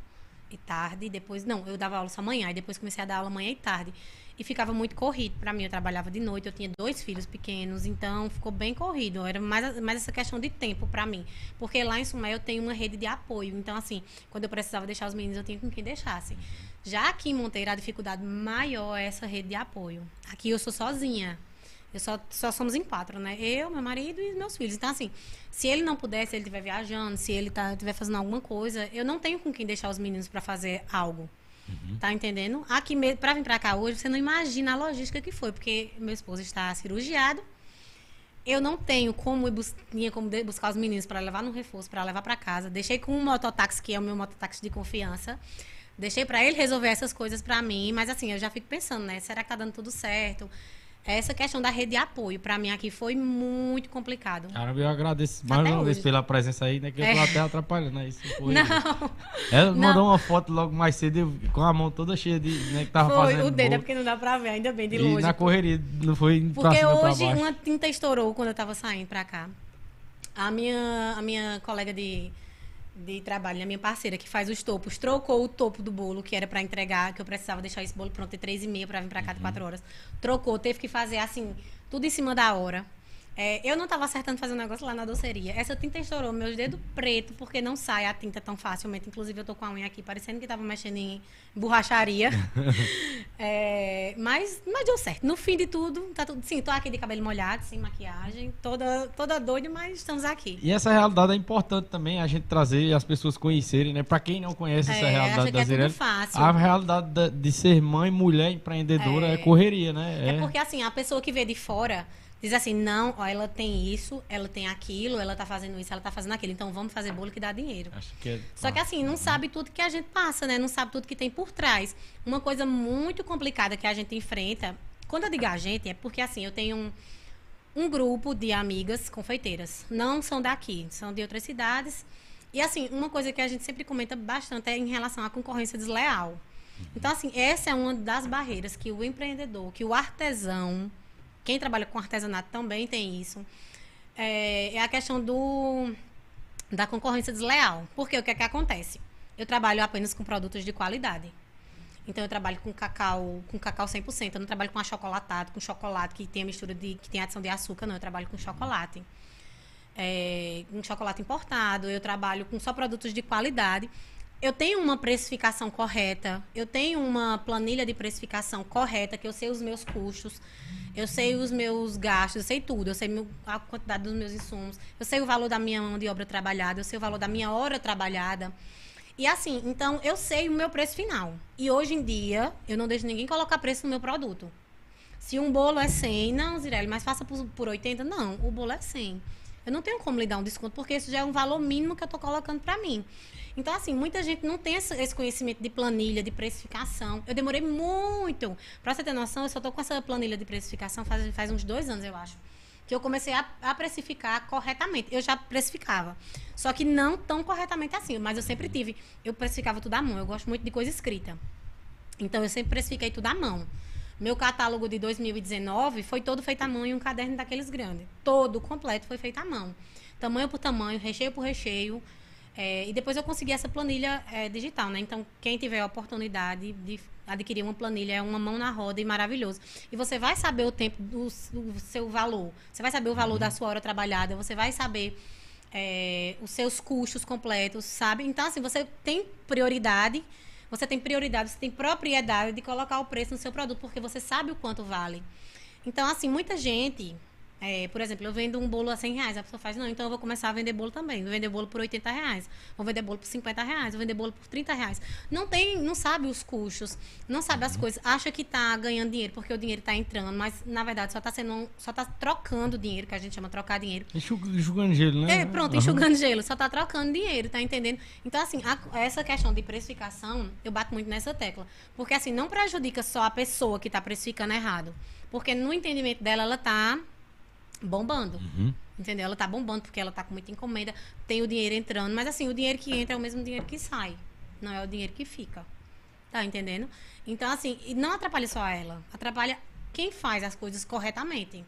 e tarde, e depois... Não, eu dava aula só manhã, e depois comecei a dar aula manhã e tarde e ficava muito corrido para mim. Eu trabalhava de noite, eu tinha dois filhos pequenos, então ficou bem corrido. Era mais, mais essa questão de tempo para mim. Porque lá em Sumé eu tenho uma rede de apoio. Então, assim, quando eu precisava deixar os meninos, eu tinha com quem deixasse. Já aqui em Monteiro, a dificuldade maior é essa rede de apoio. Aqui eu sou sozinha. Eu só, só somos em quatro, né? Eu, meu marido e meus filhos. Então, assim, se ele não puder, se ele estiver viajando, se ele tá, estiver fazendo alguma coisa, eu não tenho com quem deixar os meninos para fazer algo. Uhum. Tá entendendo? Aqui mesmo, para vir para cá hoje, você não imagina a logística que foi, porque meu esposo está cirurgiado. Eu não tenho como, bus como buscar os meninos para levar no reforço, para levar para casa. Deixei com um mototáxi, que é o meu mototáxi de confiança. Deixei para ele resolver essas coisas para mim, mas assim, eu já fico pensando, né? Será que tá dando tudo certo? Essa questão da rede de apoio, para mim aqui foi muito complicado. Caramba, eu agradeço mais até uma hoje. vez pela presença aí, né? Que eu tô é. até atrapalhando, né? Isso foi... Não. Ela não. mandou uma foto logo mais cedo com a mão toda cheia de. Né, que tava foi, fazendo o dedo é porque não dá pra ver, ainda bem, de longe. E na correria, não foi Porque hoje uma tinta estourou quando eu tava saindo pra cá. A minha, a minha colega de de trabalho, a minha parceira, que faz os topos, trocou o topo do bolo, que era para entregar, que eu precisava deixar esse bolo pronto de três e meia para vir para cá uhum. de quatro horas. Trocou, teve que fazer assim, tudo em cima da hora. É, eu não estava acertando fazer um negócio lá na doceria. Essa tinta estourou meus dedos preto, porque não sai a tinta tão facilmente. Inclusive, eu tô com a unha aqui parecendo que estava mexendo em borracharia. é, mas, mas deu certo. No fim de tudo, tá tudo. Sim, tô aqui de cabelo molhado, sem maquiagem, toda, toda doida, mas estamos aqui. E essa realidade é importante também a gente trazer as pessoas conhecerem, né? Para quem não conhece essa é, realidade da é Zirelli, a realidade de ser mãe, mulher, empreendedora é, é correria, né? É. é porque assim, a pessoa que vê de fora diz assim, não, ó, ela tem isso, ela tem aquilo, ela tá fazendo isso, ela tá fazendo aquilo, então vamos fazer bolo que dá dinheiro. Que é... Só que assim, não sabe tudo que a gente passa, né? Não sabe tudo que tem por trás. Uma coisa muito complicada que a gente enfrenta, quando eu digo a gente, é porque assim, eu tenho um, um grupo de amigas confeiteiras. Não são daqui, são de outras cidades. E assim, uma coisa que a gente sempre comenta bastante é em relação à concorrência desleal. Então, assim, essa é uma das barreiras que o empreendedor, que o artesão, quem trabalha com artesanato também tem isso, é, é a questão do, da concorrência desleal. Porque o que é que acontece? Eu trabalho apenas com produtos de qualidade. Então eu trabalho com cacau, com cacau 100%. Eu não trabalho com achocolatado, com chocolate que tem a mistura de que tem adição de açúcar, não. Eu trabalho com chocolate. É, um chocolate importado, eu trabalho com só produtos de qualidade. Eu tenho uma precificação correta, eu tenho uma planilha de precificação correta, que eu sei os meus custos, eu sei os meus gastos, eu sei tudo, eu sei a quantidade dos meus insumos, eu sei o valor da minha mão de obra trabalhada, eu sei o valor da minha hora trabalhada. E assim, então eu sei o meu preço final. E hoje em dia, eu não deixo ninguém colocar preço no meu produto. Se um bolo é 100, não, Zirelli, mas faça por, por 80, não, o bolo é 100. Eu não tenho como lhe dar um desconto, porque isso já é um valor mínimo que eu estou colocando para mim. Então, assim, muita gente não tem esse conhecimento de planilha, de precificação. Eu demorei muito. Para você ter noção, eu só estou com essa planilha de precificação faz, faz uns dois anos, eu acho que eu comecei a, a, precificar corretamente. Eu já precificava. Só que não tão corretamente assim, mas eu sempre tive. Eu precificava tudo à mão. Eu gosto muito de coisa escrita. Então eu sempre precifiquei tudo à mão. Meu catálogo de 2019 foi todo feito à mão em um caderno daqueles grandes. Todo completo foi feito à mão. Tamanho por tamanho, recheio por recheio. É, e depois eu consegui essa planilha é, digital, né? Então, quem tiver a oportunidade de adquirir uma planilha é uma mão na roda e maravilhoso. E você vai saber o tempo do, do seu valor. Você vai saber o valor uhum. da sua hora trabalhada. Você vai saber é, os seus custos completos, sabe? Então, assim, você tem prioridade. Você tem prioridade, você tem propriedade de colocar o preço no seu produto, porque você sabe o quanto vale. Então, assim, muita gente é, por exemplo, eu vendo um bolo a 100 reais, a pessoa faz, não, então eu vou começar a vender bolo também. Vou vender bolo por 80 reais, vou vender bolo por 50 reais, vou vender bolo por 30 reais. Não tem, não sabe os custos, não sabe as coisas, acha que está ganhando dinheiro porque o dinheiro está entrando, mas na verdade só está sendo, só está trocando dinheiro, que a gente chama trocar dinheiro. Enxugando gelo, né? É, pronto, enxugando gelo, só está trocando dinheiro, tá entendendo? Então, assim, a, essa questão de precificação, eu bato muito nessa tecla. Porque, assim, não prejudica só a pessoa que está precificando errado. Porque no entendimento dela, ela está bombando. Uhum. Entendeu? Ela tá bombando porque ela tá com muita encomenda, tem o dinheiro entrando, mas assim, o dinheiro que entra é o mesmo dinheiro que sai. Não é o dinheiro que fica. Tá entendendo? Então, assim, não atrapalha só ela, atrapalha quem faz as coisas corretamente.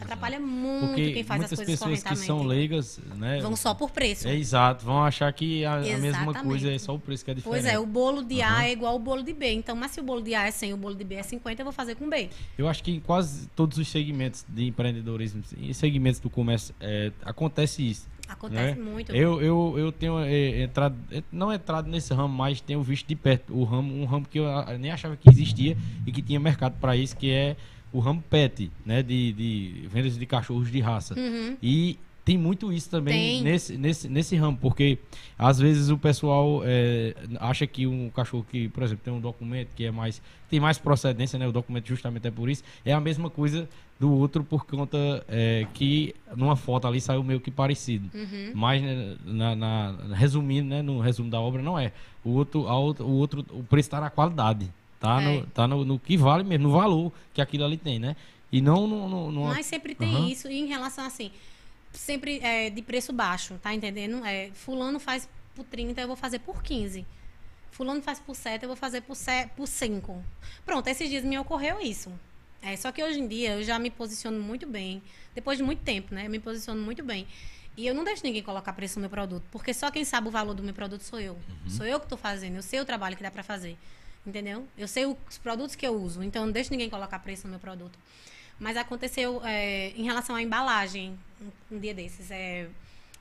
Atrapalha muito Porque quem faz as coisas pessoas que são leigas, né? Vão só por preço. É exato, vão achar que a, a mesma coisa é só o preço que é diferente. Pois é, o bolo de uhum. A é igual ao bolo de B. Então, mas se o bolo de A é 100 e o bolo de B é 50, eu vou fazer com B. Eu acho que em quase todos os segmentos de empreendedorismo, em segmentos do comércio, é, acontece isso. Acontece né? muito. Eu, eu, eu tenho é, entrado, é, não entrado nesse ramo, mas tenho visto de perto o ramo, um ramo que eu nem achava que existia e que tinha mercado para isso, que é o ramo pet, né? De, de vendas de cachorros de raça. Uhum. E tem muito isso também nesse, nesse, nesse ramo, porque às vezes o pessoal é, acha que um cachorro que, por exemplo, tem um documento que é mais tem mais procedência, né? O documento justamente é por isso, é a mesma coisa do outro por conta é, que numa foto ali saiu meio que parecido. Uhum. Mas né, na, na, resumindo, né, no resumo da obra não é. O outro, a o outro, o preço está na qualidade. Tá, é. no, tá no, no, que vale mesmo, no valor que aquilo ali tem, né? E não no. no, no... Mas sempre tem uhum. isso, e em relação assim, sempre é, de preço baixo, tá entendendo? É, fulano faz por 30, eu vou fazer por 15. Fulano faz por 7, eu vou fazer por, 7, por 5. Pronto, esses dias me ocorreu isso. É, só que hoje em dia eu já me posiciono muito bem. Depois de muito tempo, né? Eu me posiciono muito bem. E eu não deixo ninguém colocar preço no meu produto, porque só quem sabe o valor do meu produto sou eu. Uhum. Sou eu que estou fazendo, eu sei o trabalho que dá para fazer. Entendeu? Eu sei os produtos que eu uso, então não deixo ninguém colocar preço no meu produto. Mas aconteceu é, em relação à embalagem, um, um dia desses. É,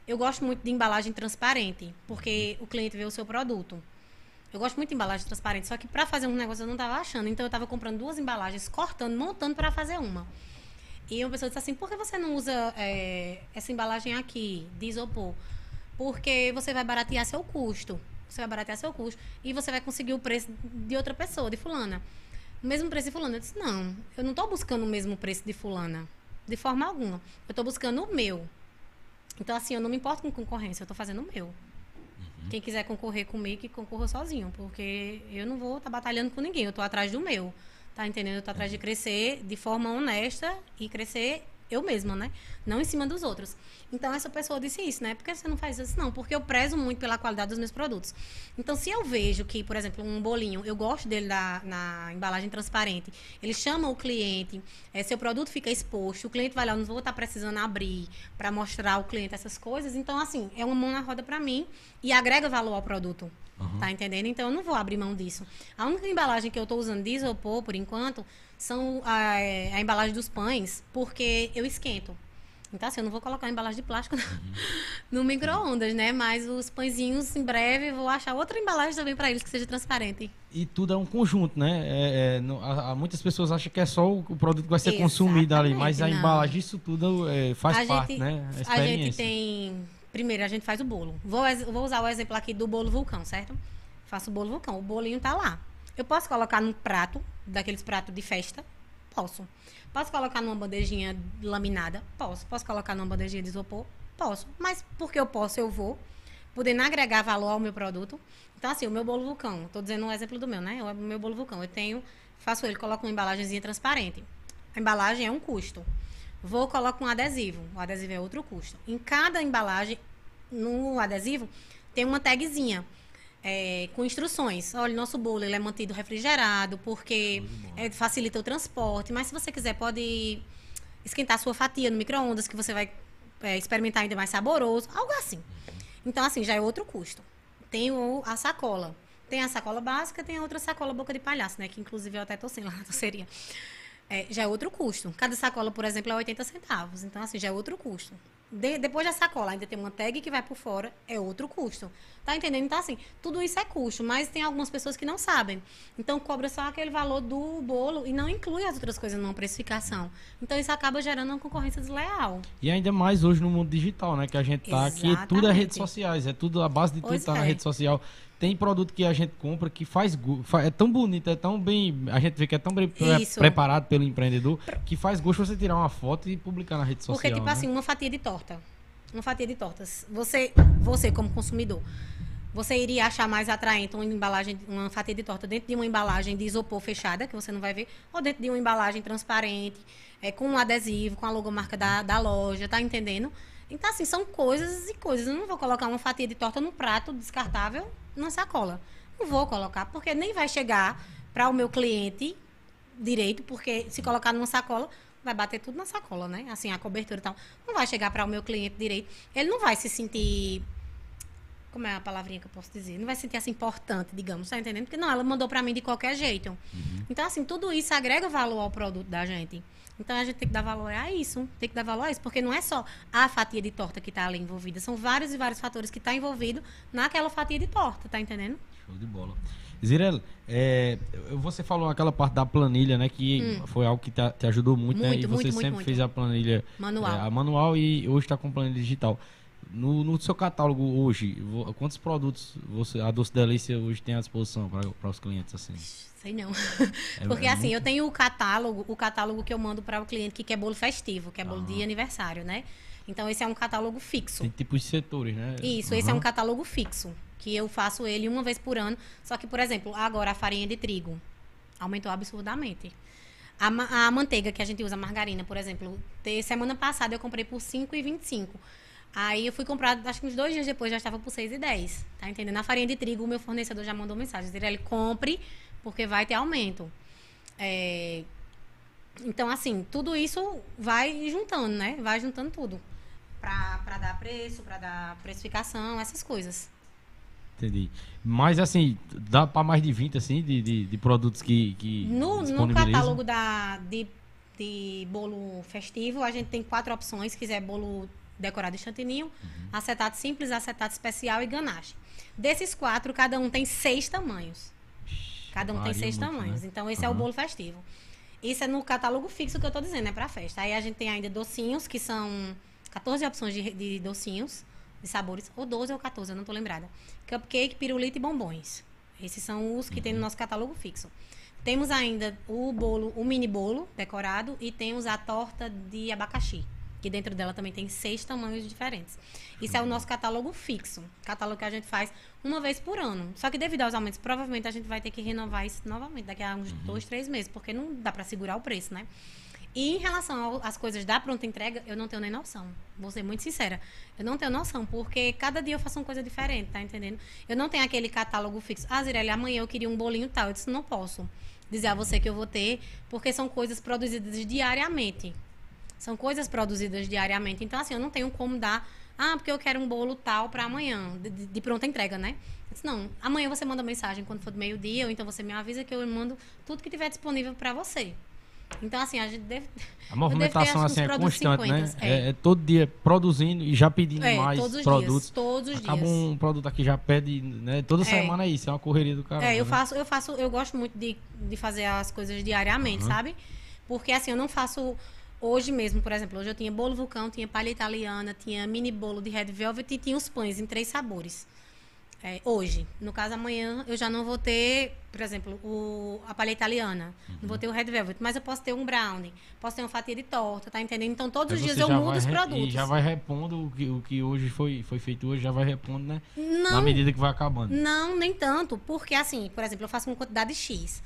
eu gosto muito de embalagem transparente, porque o cliente vê o seu produto. Eu gosto muito de embalagem transparente, só que para fazer um negócio eu não estava achando. Então eu estava comprando duas embalagens, cortando, montando para fazer uma. E uma pessoa disse assim: por que você não usa é, essa embalagem aqui, de isopor? Porque você vai baratear seu custo você vai baratear seu custo e você vai conseguir o preço de outra pessoa, de fulana. O mesmo preço de fulana. Eu disse, não, eu não estou buscando o mesmo preço de fulana, de forma alguma. Eu estou buscando o meu. Então, assim, eu não me importo com concorrência, eu estou fazendo o meu. Uhum. Quem quiser concorrer comigo, que concorra sozinho, porque eu não vou estar tá batalhando com ninguém, eu estou atrás do meu. Tá entendendo? Eu estou atrás de crescer de forma honesta e crescer eu mesma, né? Não em cima dos outros. Então essa pessoa disse isso, né? Por que você não faz isso? Não, porque eu prezo muito pela qualidade dos meus produtos. Então, se eu vejo que, por exemplo, um bolinho, eu gosto dele na, na embalagem transparente, ele chama o cliente, é, seu produto fica exposto, o cliente vai lá, eu não vou estar precisando abrir para mostrar ao cliente essas coisas. Então, assim, é uma mão na roda para mim e agrega valor ao produto. Uhum. Tá entendendo? Então eu não vou abrir mão disso. A única embalagem que eu estou usando de isopor, por enquanto, são a, a embalagem dos pães, porque eu esquento. Então, assim, eu não vou colocar embalagem de plástico uhum. no micro-ondas, né? Mas os pãezinhos, em breve, vou achar outra embalagem também para eles que seja transparente. E tudo é um conjunto, né? É, é, não, há, muitas pessoas acham que é só o, produto que vai ser Exatamente, consumido ali, mas a não. embalagem, isso tudo é, faz a parte, gente, né? A, a gente tem. Primeiro, a gente faz o bolo. Vou, vou usar o exemplo aqui do bolo vulcão, certo? Faço o bolo vulcão. O bolinho tá lá. Eu posso colocar num prato, daqueles pratos de festa? Posso. Posso colocar numa bandejinha laminada? Posso. Posso colocar numa bandejinha de isopor? Posso. Mas porque eu posso, eu vou. Podendo agregar valor ao meu produto. Então, assim, o meu bolo vulcão, estou dizendo um exemplo do meu, né? O meu bolo vulcão, eu tenho, faço ele, coloco uma embalagenzinha transparente. A embalagem é um custo. Vou, coloco um adesivo. O adesivo é outro custo. Em cada embalagem, no adesivo, tem uma tagzinha é, com instruções. Olha, nosso bolo ele é mantido refrigerado porque é, facilita o transporte. Mas se você quiser, pode esquentar a sua fatia no micro-ondas, que você vai é, experimentar ainda mais saboroso. Algo assim. Então, assim, já é outro custo. Tem o, a sacola. Tem a sacola básica, tem a outra sacola boca de palhaço, né? Que inclusive eu até tô sem lá na doceria. É, já é outro custo. Cada sacola, por exemplo, é 80 centavos. Então, assim, já é outro custo. De, depois da sacola, ainda tem uma tag que vai por fora, é outro custo. Tá entendendo? Então, assim, tudo isso é custo, mas tem algumas pessoas que não sabem. Então, cobra só aquele valor do bolo e não inclui as outras coisas na precificação. Então, isso acaba gerando uma concorrência desleal. E ainda mais hoje no mundo digital, né? Que a gente tá Exatamente. aqui, tudo é redes sociais, é tudo, a base de tudo pois tá é. na rede social. Tem produto que a gente compra que faz é tão bonito, é tão bem, a gente vê que é tão bem pre preparado pelo empreendedor que faz gosto você tirar uma foto e publicar na rede social. Porque tipo né? assim, uma fatia de torta, uma fatia de tortas, você, você como consumidor, você iria achar mais atraente uma embalagem, uma fatia de torta dentro de uma embalagem de isopor fechada, que você não vai ver, ou dentro de uma embalagem transparente, é, com um adesivo, com a logomarca da, da loja, tá entendendo? Então, assim, são coisas e coisas. Eu não vou colocar uma fatia de torta no prato descartável na sacola. Não vou colocar, porque nem vai chegar para o meu cliente direito, porque se colocar numa sacola, vai bater tudo na sacola, né? Assim, a cobertura e tal. Não vai chegar para o meu cliente direito. Ele não vai se sentir. Como é a palavrinha que eu posso dizer? Não vai se sentir assim importante, digamos, tá entendendo? Porque não, ela mandou para mim de qualquer jeito. Uhum. Então, assim, tudo isso agrega valor ao produto da gente. Então a gente tem que dar valor a isso, tem que dar valor a isso, porque não é só a fatia de torta que está ali envolvida, são vários e vários fatores que estão tá envolvido naquela fatia de torta, tá entendendo? Show de bola. Zirel, é, você falou aquela parte da planilha, né? Que hum. foi algo que te, te ajudou muito, muito, né? E você muito, sempre fez a planilha manual, é, a manual e hoje está com planilha digital. No, no, seu catálogo hoje, quantos produtos você, a Doce Delícia hoje tem à disposição para os clientes assim? Sei não. É, Porque é assim, muito... eu tenho o catálogo, o catálogo que eu mando para o cliente que quer bolo festivo, que é bolo de aniversário, né? Então esse é um catálogo fixo. Tem tipos de setores, né? Isso, uhum. esse é um catálogo fixo, que eu faço ele uma vez por ano. Só que, por exemplo, agora a farinha de trigo aumentou absurdamente. A, a manteiga que a gente usa, a margarina, por exemplo, semana passada eu comprei por R$ 5,25. Aí eu fui comprar, acho que uns dois dias depois já estava por 6,10. Tá entendendo? A farinha de trigo, o meu fornecedor já mandou mensagem. Ele compre porque vai ter aumento. É, então, assim, tudo isso vai juntando, né? Vai juntando tudo. Para dar preço, para dar precificação, essas coisas. Entendi. Mas, assim, dá para mais de 20, assim, de, de, de produtos que, que no, no catálogo da, de, de bolo festivo, a gente tem quatro opções. Se quiser bolo decorado de chantininho, uhum. acetato simples, acetato especial e ganache. Desses quatro, cada um tem seis tamanhos. Cada um tem seis muito, tamanhos. Né? Então, esse uhum. é o bolo festivo. Isso é no catálogo fixo que eu estou dizendo, é para festa. Aí a gente tem ainda docinhos, que são 14 opções de, de docinhos, de sabores, ou 12 ou 14, eu não estou lembrada. Cupcake, pirulito e bombons. Esses são os que uhum. tem no uhum. nosso catálogo fixo. Temos ainda o bolo, o mini bolo decorado e temos a torta de abacaxi que dentro dela também tem seis tamanhos diferentes. Isso é o nosso catálogo fixo, catálogo que a gente faz uma vez por ano. Só que devido aos aumentos, provavelmente a gente vai ter que renovar isso novamente daqui a uns uhum. dois, três meses, porque não dá para segurar o preço, né? E em relação às coisas da pronta entrega, eu não tenho nem noção. Vou ser muito sincera. Eu não tenho noção, porque cada dia eu faço uma coisa diferente, tá entendendo? Eu não tenho aquele catálogo fixo. Ah, Zirelli, amanhã eu queria um bolinho tal. Eu disse, não posso dizer a você que eu vou ter, porque são coisas produzidas diariamente. São coisas produzidas diariamente. Então, assim, eu não tenho como dar. Ah, porque eu quero um bolo tal para amanhã, de, de- pronta entrega, né? Eu disse, não, amanhã você manda mensagem quando for do meio-dia, ou então você me avisa que eu mando tudo que tiver disponível para você. Então, assim, a gente deve. A movimentação assim é constante, 50, né? é. É, todo dia produzindo e já pedindo É, mais todos os produtos. dias. Todos os Acaba dias. um produto aqui já pede, né? Toda É. semana é isso, é uma correria do cara. É, eu faço, eu faço, eu gosto muito de, de fazer as coisas diariamente, sabe? Porque assim, eu não faço hoje mesmo, por exemplo, hoje eu tinha bolo vulcão, tinha palha italiana, tinha mini bolo de red velvet e tinha os pães em três sabores. É, hoje. No caso, amanhã eu já não vou ter, por exemplo, o, a palha italiana. Não vou ter o red velvet, mas eu posso ter um brownie, posso ter uma fatia de torta, tá entendendo? Então todos os dias eu mudo os produtos. E já vai repondo o que, o que hoje foi, foi feito hoje, já vai repondo, né? Não, Na medida que vai acabando. Não, nem tanto, porque assim, por exemplo, eu faço uma quantidade X.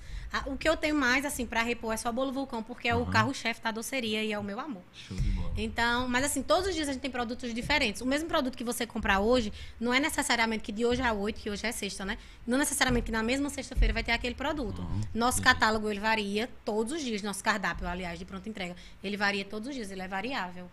O que eu tenho mais, assim, pra repor é só bolo vulcão, porque é o carro-chefe da doceria e é o meu amor. Show de bola. Então, mas assim, todos os dias a gente tem produtos diferentes. O mesmo produto que você comprar hoje, não é necessariamente que de hoje a 8, que hoje é sexta, né? Não necessariamente que na mesma sexta-feira vai ter aquele produto. Uhum. Nosso catálogo, ele varia todos os dias. Nosso cardápio, aliás, de pronta entrega, ele varia todos os dias, ele é variável.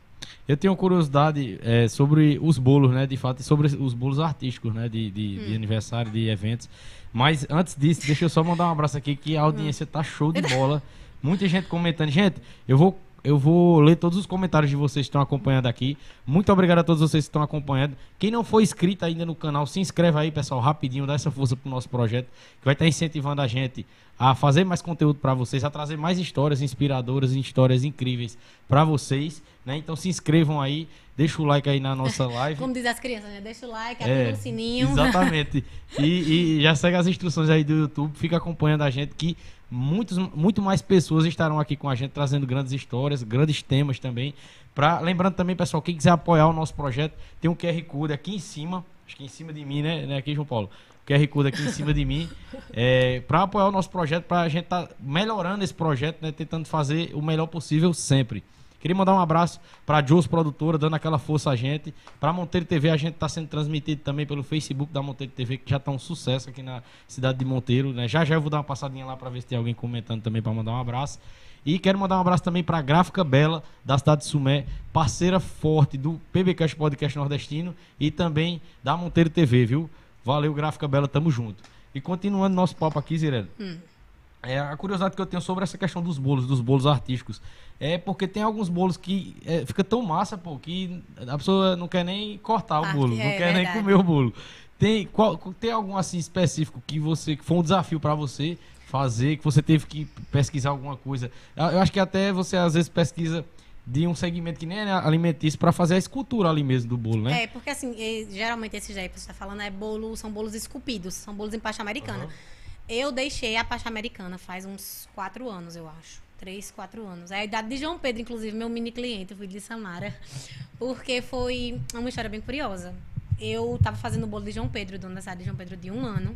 Eu tenho uma curiosidade é, sobre os bolos, né? De fato, e sobre os bolos artísticos, né? De, de, Hum. de aniversário, de eventos. Mas antes disso, deixa eu só mandar um abraço aqui, que a audiência tá show de bola. Muita gente comentando. Gente, eu vou, eu vou ler todos os comentários de vocês que estão acompanhando aqui. Muito obrigado a todos vocês que estão acompanhando. Quem não for inscrito ainda no canal, se inscreve aí, pessoal, rapidinho, dá essa força pro nosso projeto, que vai estar incentivando a gente a fazer mais conteúdo para vocês, a trazer mais histórias inspiradoras e histórias incríveis para vocês, né? Então se inscrevam aí, deixa o like aí na nossa live. Como diz as crianças, né? Deixa o like, É, ativa o sininho. Exatamente. E, e já segue as instruções aí do YouTube, fica acompanhando a gente que muitos, muito mais pessoas estarão aqui com a gente trazendo grandes histórias, grandes temas também. Pra, lembrando também, pessoal, quem quiser apoiar o nosso projeto, tem um QR Code aqui em cima, acho que em cima de mim, né, né aqui, João Paulo? QR Code aqui em cima de mim, é, para apoiar o nosso projeto, para a gente estar melhorando esse projeto, né, tentando fazer o melhor possível sempre. Queria mandar um abraço para Jos Produtora, dando aquela força a gente. Para Monteiro TV, a gente está sendo transmitido também pelo Facebook da Monteiro TV, que já está um sucesso aqui na cidade de Monteiro. Né? Já já eu vou dar uma passadinha lá para ver se tem alguém comentando também para mandar um abraço. E quero mandar um abraço também para a Gráfica Bela, da cidade de Sumé, parceira forte do PBcast Podcast Nordestino e também da Monteiro TV, viu? Valeu, Gráfica Bela, tamo junto. E continuando nosso papo aqui, Zirelli. É, a curiosidade que eu tenho sobre essa questão dos bolos, dos bolos artísticos, é porque tem alguns bolos que é, fica tão massa, pô, que a pessoa não quer nem cortar o Ah, bolo, é não quer nem comer o bolo. Tem, qual, tem algum assim específico que você que foi um desafio pra você fazer, que você teve que pesquisar alguma coisa? Eu acho que até você às vezes pesquisa de um segmento que nem é alimentício pra fazer a escultura ali mesmo do bolo, né? É, porque assim, geralmente esses daí que você tá falando é bolo, são bolos esculpidos, são bolos em pasta americana. Aham. Eu deixei a pasta americana faz uns quatro anos, eu acho. Três, quatro anos. É a idade de João Pedro, inclusive, meu mini cliente, eu fui de Samara. Porque foi uma história bem curiosa. Eu tava fazendo o bolo de João Pedro, do aniversário de João Pedro de um ano.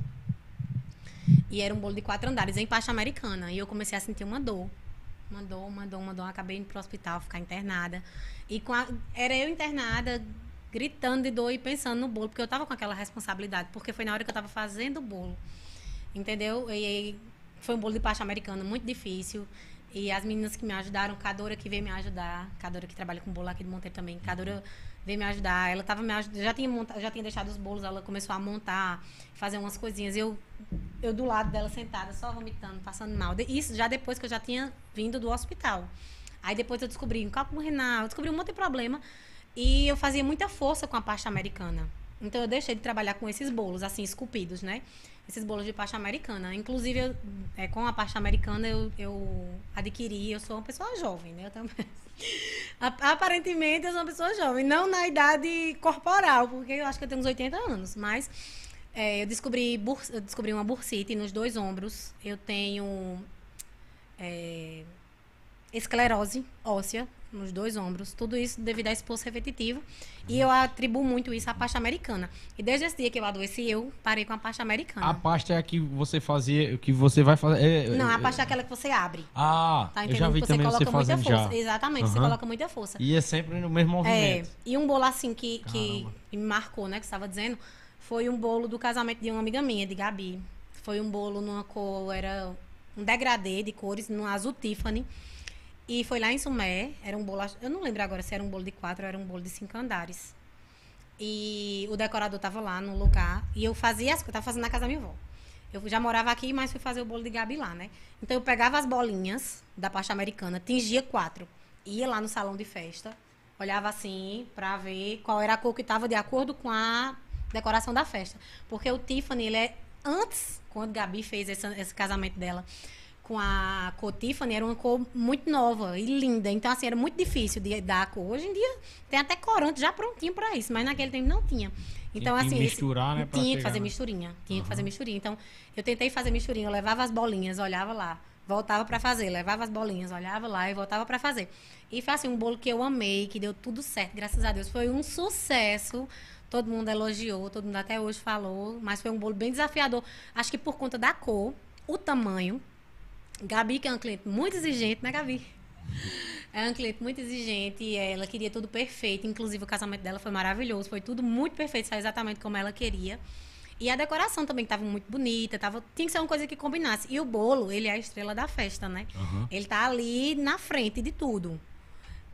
E era um bolo de quatro andares em pasta americana. E eu comecei a sentir uma dor. Uma dor, uma dor, uma dor. Acabei indo pro hospital, ficar internada. E a- era eu internada, gritando de dor e pensando no bolo, porque eu tava com aquela responsabilidade. Porque foi na hora que eu tava fazendo o bolo. Entendeu? E foi um bolo de pasta americana muito difícil. E as meninas que me ajudaram, Cadora que veio me ajudar, Cadora que trabalha com bolo aqui de Monteiro também, Cadora veio me ajudar. Ela tava me ajudando, já tinha monta, já tinha deixado os bolos, ela começou a montar, fazer umas coisinhas. Eu eu do lado dela sentada, só vomitando, passando mal. Isso já depois que eu já tinha vindo do hospital. Aí depois eu descobri um cálculo renal, eu descobri um monte de problema. E eu fazia muita força com a pasta americana. Então eu deixei de trabalhar com esses bolos, assim, esculpidos, né? Esses bolos de pasta americana. Inclusive, eu, é, com a pasta americana eu, eu adquiri, eu sou uma pessoa jovem, né? Eu também. Aparentemente eu sou uma pessoa jovem, não na idade corporal, porque eu acho que eu tenho uns 80 anos, mas é, eu descobri, eu descobri uma bursite nos dois ombros. Eu tenho é, esclerose óssea nos dois ombros. Tudo isso devido a esforço repetitivo. E eu atribuo muito isso à pasta americana. E desde esse dia que eu adoeci, eu parei com a pasta americana. A pasta é a que você fazia, que você vai fazer. é- Não, a é- pasta é aquela que você abre. Ah, Tá eu já vi que você também você coloca muita fazendo força. já. Exatamente, você Aham. coloca muita força. E é sempre no mesmo É, movimento. e um bolo assim que, que me marcou, né, que você estava dizendo, foi um bolo do casamento de uma amiga minha, de Gabi. Foi um bolo numa cor, era um degradê de cores, num azul Tiffany. E foi lá em Sumé, era um bolo, eu não lembro agora se era um bolo de quatro ou era um bolo de cinco andares. E o decorador tava lá no lugar, e eu fazia as coisas, tava fazendo na casa da minha avó. Eu já morava aqui, mas fui fazer o bolo de Gabi lá, né? Então eu pegava as bolinhas da pasta americana, tingia quatro, ia lá no salão de festa, olhava assim pra ver qual era a cor que tava de acordo com a decoração da festa. Porque o Tiffany, ele é antes, quando Gabi fez esse, esse casamento dela com a cor Tiffany, era uma cor muito nova e linda. Então, assim, era muito difícil de dar a cor. Hoje em dia tem até corante já prontinho pra isso, mas naquele tempo não tinha. Então, assim. esse- misturar, né, pra Tinha que fazer né? misturinha. Tinha que fazer misturinha. Então, eu tentei fazer misturinha. Eu levava as bolinhas, olhava lá. Voltava pra fazer. Levava as bolinhas, olhava lá e voltava pra fazer. E foi assim, um bolo que eu amei, que deu tudo certo, graças a Deus. Foi um sucesso. Todo mundo elogiou, todo mundo até hoje falou. Mas foi um bolo bem desafiador. Acho que por conta da cor, o tamanho. Gabi, que é uma cliente muito exigente, né, Gabi? É uma cliente muito exigente e ela queria tudo perfeito. Inclusive, o casamento dela foi maravilhoso. Foi tudo muito perfeito, saiu exatamente como ela queria. E a decoração também estava muito bonita. Tava, tinha que ser uma coisa que combinasse. E o bolo, ele é a estrela da festa, né? Aham. Ele tá ali na frente de tudo.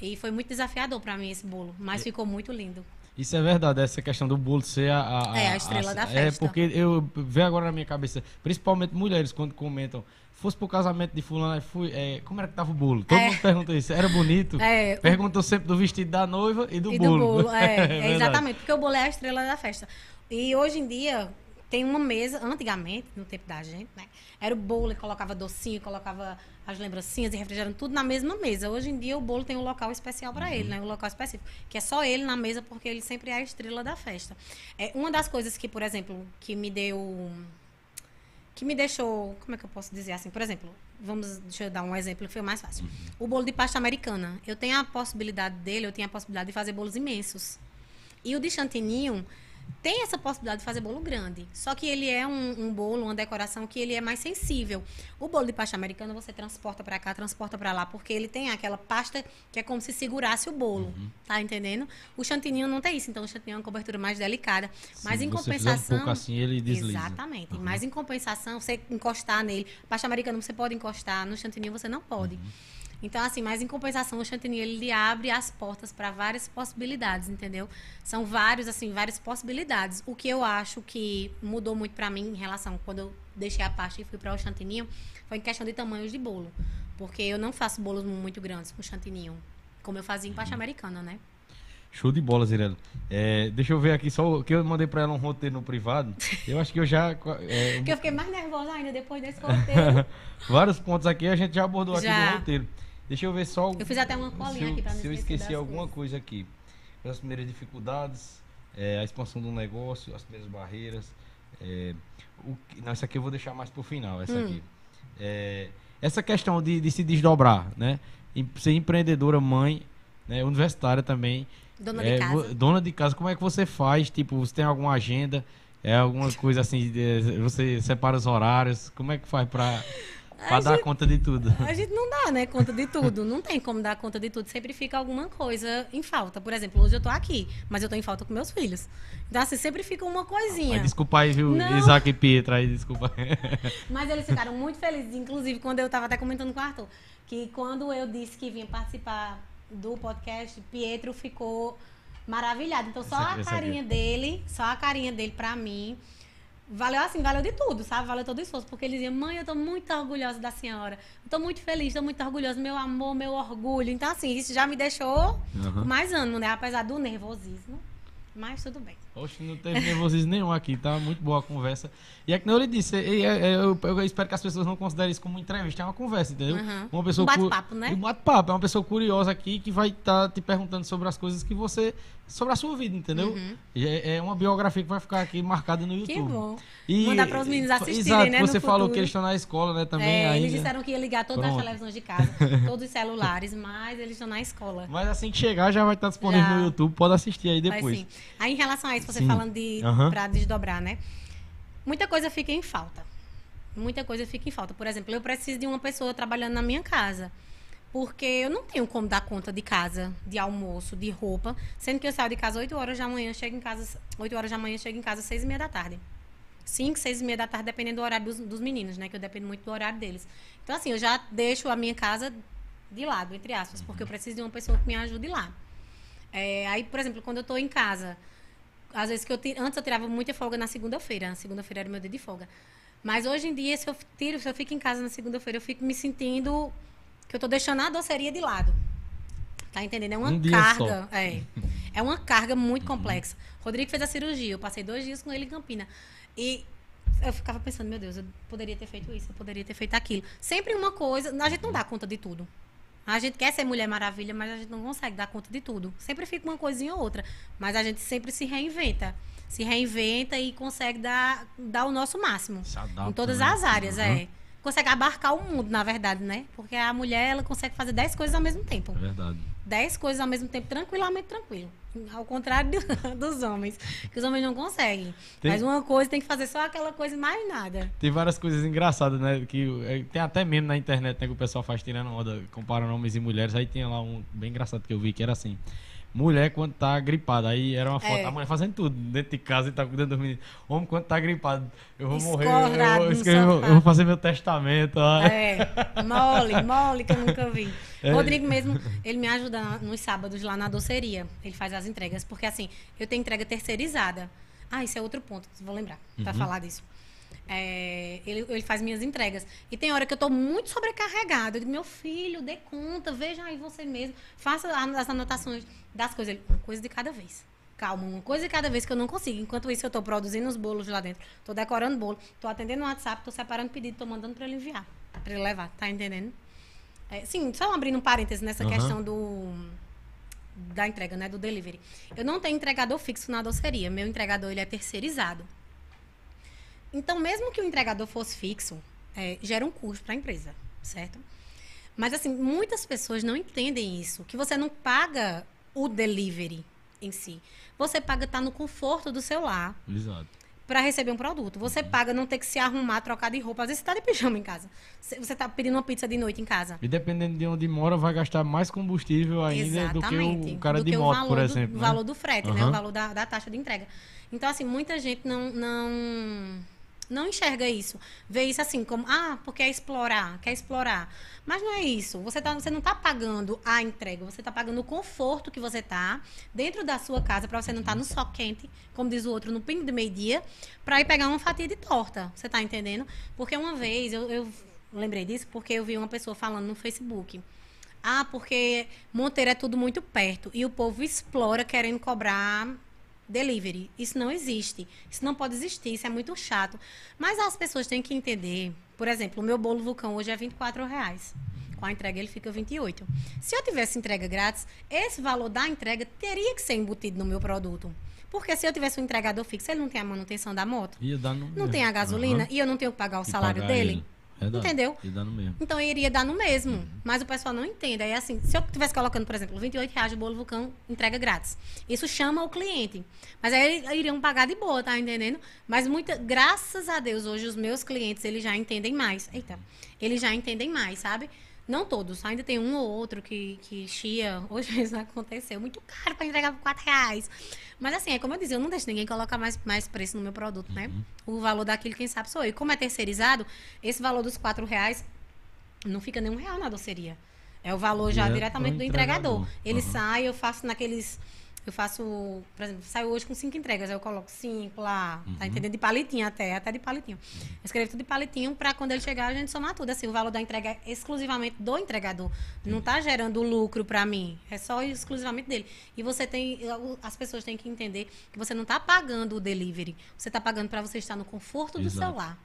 E foi muito desafiador para mim esse bolo, mas ficou muito lindo. Isso é verdade, essa questão do bolo ser a, É, a estrela da É, festa. porque eu vejo agora na minha cabeça, principalmente mulheres, quando comentam, fosse pro casamento de fulano, aí fui, é, como era que tava o bolo? Todo É. mundo pergunta isso, era bonito? É, Perguntam sempre do vestido da noiva e do e bolo. do bolo, é, é verdade. exatamente, porque o bolo é a estrela da festa. E hoje em dia tem uma mesa, antigamente, no tempo da gente, né? Era o bolo, colocava docinho, colocava as lembrancinhas e refrigerante, tudo na mesma mesa. Hoje em dia o bolo tem um local especial para ele, né? Um local específico, que é só ele na mesa, porque ele sempre é a estrela da festa. É uma das coisas que, por exemplo, que me deu que me deixou, como é que eu posso dizer assim? Por exemplo, vamos, deixa eu dar um exemplo que foi mais fácil. O bolo de pasta americana, eu tenho a possibilidade dele, eu tenho a possibilidade de fazer bolos imensos. E o de chantininho tem essa possibilidade de fazer bolo grande. Só que ele é um, um bolo, uma decoração que ele é mais sensível. O bolo de pasta americana você transporta para cá, transporta para lá, porque ele tem aquela pasta que é como se segurasse o bolo. Tá entendendo? O chantininho não tem isso, então o chantininho é uma cobertura mais delicada. Mas Se em fizer um compensação. pouco assim, ele desliza. Exatamente. Mas em compensação, você encostar nele. Pasta americana você pode encostar, no chantininho você não pode. Uhum. Então, assim, mas em compensação, o chantininho ele abre as portas para várias possibilidades, entendeu? São vários, assim, várias possibilidades. O que eu acho que mudou muito para mim em relação quando eu deixei a pasta e fui para o chantininho foi em questão de tamanhos de bolo. Porque eu não faço bolos muito grandes com chantininho, como eu fazia em Uhum. pasta americana, né? Show de bola, Zirelo. É, deixa eu ver aqui só o que eu mandei pra ela um roteiro no privado. Eu acho que eu já. é, Porque eu fiquei mais nervosa ainda depois desse roteiro. vários pontos aqui a gente já abordou aqui Já. no roteiro. Deixa eu ver só. o- Eu fiz até uma colinha eu- aqui pra não Se eu esqueci alguma coisas. coisa aqui. As primeiras dificuldades, é, a expansão do negócio, as primeiras barreiras. é, o não, essa aqui eu vou deixar mais pro final. Essa Hum. aqui. É, essa questão de, de se desdobrar, né? Ser empreendedora, mãe, né? universitária também. Dona É, de casa. dona de casa, como é que você faz? Tipo, você tem alguma agenda? É alguma coisa assim, de- você separa os horários? Como é que faz pra, pra dar gente- conta de tudo? A gente não dá, né, conta de tudo. Não tem como dar conta de tudo. Sempre fica alguma coisa em falta. Por exemplo, hoje eu tô aqui, mas eu tô em falta com meus filhos. Então, assim, sempre fica uma coisinha. Mas desculpa aí, viu, Não. Isaac e Pietra aí, desculpa. Mas eles ficaram muito felizes, inclusive quando eu estava até comentando com o Arthur, que quando eu disse que vinha participar do podcast, Pietro ficou maravilhado. Então só a carinha dele, só a carinha dele pra mim, valeu assim, valeu de tudo, sabe? Valeu todo o esforço, porque ele dizia, mãe, eu tô muito orgulhosa da senhora, eu tô muito feliz, tô muito orgulhosa, meu amor, meu orgulho. Então assim, isso já me deixou com mais ânimo, né? Apesar do nervosismo, mas tudo bem. Oxe, não teve nervosismo nenhum aqui, tá muito boa a conversa. E é que nem eu lhe disse, é, eu, eu, espero que as pessoas não considerem isso como entrevista, é uma conversa, entendeu? Uhum. Uma pessoa um bate-papo, né? Um bate-papo, é uma pessoa curiosa aqui que vai estar tá te perguntando sobre as coisas que você. sobre a sua vida, entendeu? Uhum. É, é, uma biografia que vai ficar aqui marcada no YouTube. Que bom. E, Mandar para os meninos assistirem, exato, né? Você falou que eles estão na escola, né? Também é, ainda. Eles disseram que ia ligar todas Pronto. as televisões de casa, todos os celulares, mas eles estão na escola. Mas assim que chegar já vai estar disponível já. no YouTube, pode assistir aí depois. Aí em relação a isso, você sim. falando de uhum. para desdobrar, né? Muita coisa fica em falta. Muita coisa fica em falta. Por exemplo, eu preciso de uma pessoa trabalhando na minha casa. Porque eu não tenho como dar conta de casa, de almoço, de roupa, sendo que eu saio de casa 8 horas da manhã, chego em casa 8 horas da manhã, chego em casa 6 e meia da tarde. 5, 6 e meia da tarde, dependendo do horário dos, dos meninos, né? Que eu dependo muito do horário deles. Então, assim, eu já deixo a minha casa de lado, entre aspas, porque eu preciso de uma pessoa que me ajude lá. É, aí, por exemplo, quando eu estou em casa, às vezes que eu antes eu tirava muita folga na segunda-feira. Segunda-feira era meu dia de folga. Mas hoje em dia, se eu tiro, se eu fico em casa na segunda-feira, eu fico me sentindo que eu estou deixando a doceria de lado. Tá entendendo? É uma um carga. É, é uma carga muito uhum. complexa. Rodrigo fez a cirurgia, eu passei dois dias com ele em Campina. E eu ficava pensando, meu Deus, eu poderia ter feito isso, eu poderia ter feito aquilo. Sempre uma coisa, a gente não dá conta de tudo. A gente quer ser Mulher Maravilha, mas a gente não consegue dar conta de tudo. Sempre fica uma coisinha ou outra. Mas a gente sempre se reinventa. Se reinventa e consegue dar, dar o nosso máximo. Adapta, em todas né? as áreas, uhum. é. Consegue abarcar o mundo, na verdade, né? Porque a mulher, ela consegue fazer 10 coisas ao mesmo tempo. É verdade. 10 coisas ao mesmo tempo, tranquilamente tranquilo. Ao contrário dos homens, que os homens não conseguem. Tem... Mas uma coisa tem que fazer só aquela coisa e mais nada. Tem várias coisas engraçadas, né? Que é, tem até mesmo na internet, né? Que o pessoal faz tirando onda, comparando homens e mulheres. Aí tem lá um bem engraçado que eu vi, que era assim mulher quando tá gripada. Aí era uma foto, é. a mulher fazendo tudo dentro de casa e tá cuidando dos meninos. Homem quando tá gripado, eu vou morrer, eu, eu, eu, vou fazer meu testamento. É, mole, mole que eu nunca vi. É. Rodrigo mesmo, ele me ajuda nos sábados lá na doceria. Ele faz as entregas, porque assim, eu tenho entrega terceirizada. Ah, isso é outro ponto, vou lembrar, uhum. para falar disso. É, ele, ele, faz minhas entregas. E tem hora que eu estou muito sobrecarregada. Eu digo, meu filho, dê conta, veja aí você mesmo. Faça as anotações das coisas. Ele, uma coisa de cada vez. Calma, uma coisa de cada vez que eu não consigo. Enquanto isso, eu estou produzindo os bolos lá dentro. Estou decorando bolo. Estou atendendo o WhatsApp, estou separando pedido, estou mandando para ele enviar. Para ele levar. Tá entendendo? É, sim, só abrindo um parênteses nessa uhum. questão do da entrega, né, do delivery. Eu não tenho entregador fixo na doceria. Meu entregador ele é terceirizado. Então, mesmo que o entregador fosse fixo, é, gera um custo para a empresa, certo? Mas, assim, muitas pessoas não entendem isso, que você não paga o delivery em si. Você paga estar tá no conforto do seu lar. Exato. Para receber um produto. Você uhum. paga não ter que se arrumar, trocar de roupa. Às vezes você está de pijama em casa. Você está pedindo uma pizza de noite em casa. E dependendo de onde mora, vai gastar mais combustível ainda Exatamente. do que o cara do de moto, por exemplo. O né? valor do frete, uhum. né? O valor da, da taxa de entrega. Então, assim, muita gente não, não não enxerga isso. Vê isso assim como, ah, porque é explorar, quer explorar. Mas não é isso. Você, tá, você não está pagando a entrega, você está pagando o conforto que você está dentro da sua casa para você não estar tá no sol quente, como diz o outro, no pingo de meio-dia, para ir pegar uma fatia de torta. Você está entendendo? Porque uma vez eu, eu lembrei disso porque eu vi uma pessoa falando no Facebook. Ah, porque Monteiro é tudo muito perto e o povo explora querendo cobrar delivery. Isso não existe. Isso não pode existir. Isso é muito chato. Mas as pessoas têm que entender. Por exemplo, o meu bolo vulcão hoje é 24 reais. Com a entrega ele fica 28. Se eu tivesse entrega grátis, esse valor da entrega teria que ser embutido no meu produto. Porque se eu tivesse um entregador fixo, ele não tem a manutenção da moto. Não tem a gasolina uhum. e eu não tenho que pagar o e salário pagar dele. Ele. Entendeu? E no mesmo. Então iria dar no mesmo. Uhum. Mas o pessoal não entende. Aí assim, se eu estivesse colocando, por exemplo, 28 reais de bolo vulcão, entrega grátis. Isso chama o cliente. Mas aí iriam pagar de boa, tá entendendo? Mas muita, graças a Deus, hoje os meus clientes, eles já entendem mais. Eita, eles já entendem mais, sabe? Não todos, ainda tem um ou outro que, que chia. Hoje mesmo aconteceu. Muito caro para entregar por 4 reais. Mas assim, é como eu disse, eu não deixo ninguém colocar mais, mais preço no meu produto, né? Uhum. O valor daquilo, quem sabe, sou eu. E como é terceirizado, esse valor dos 4 reais não fica nem um real na doceria. É o valor já é diretamente do entregador. entregador. Ele uhum. sai, eu faço naqueles Eu faço, por exemplo, saio hoje com cinco entregas, aí eu coloco cinco lá, Uhum. tá entendendo? De palitinho até, até de palitinho. Eu escrevo tudo de palitinho pra quando ele chegar a gente somar tudo. Assim, o valor da entrega é exclusivamente do entregador. Não tá gerando lucro pra mim, é só exclusivamente dele. E você tem, as pessoas têm que entender que você não tá pagando o delivery, você tá pagando pra você estar no conforto do Exato. celular.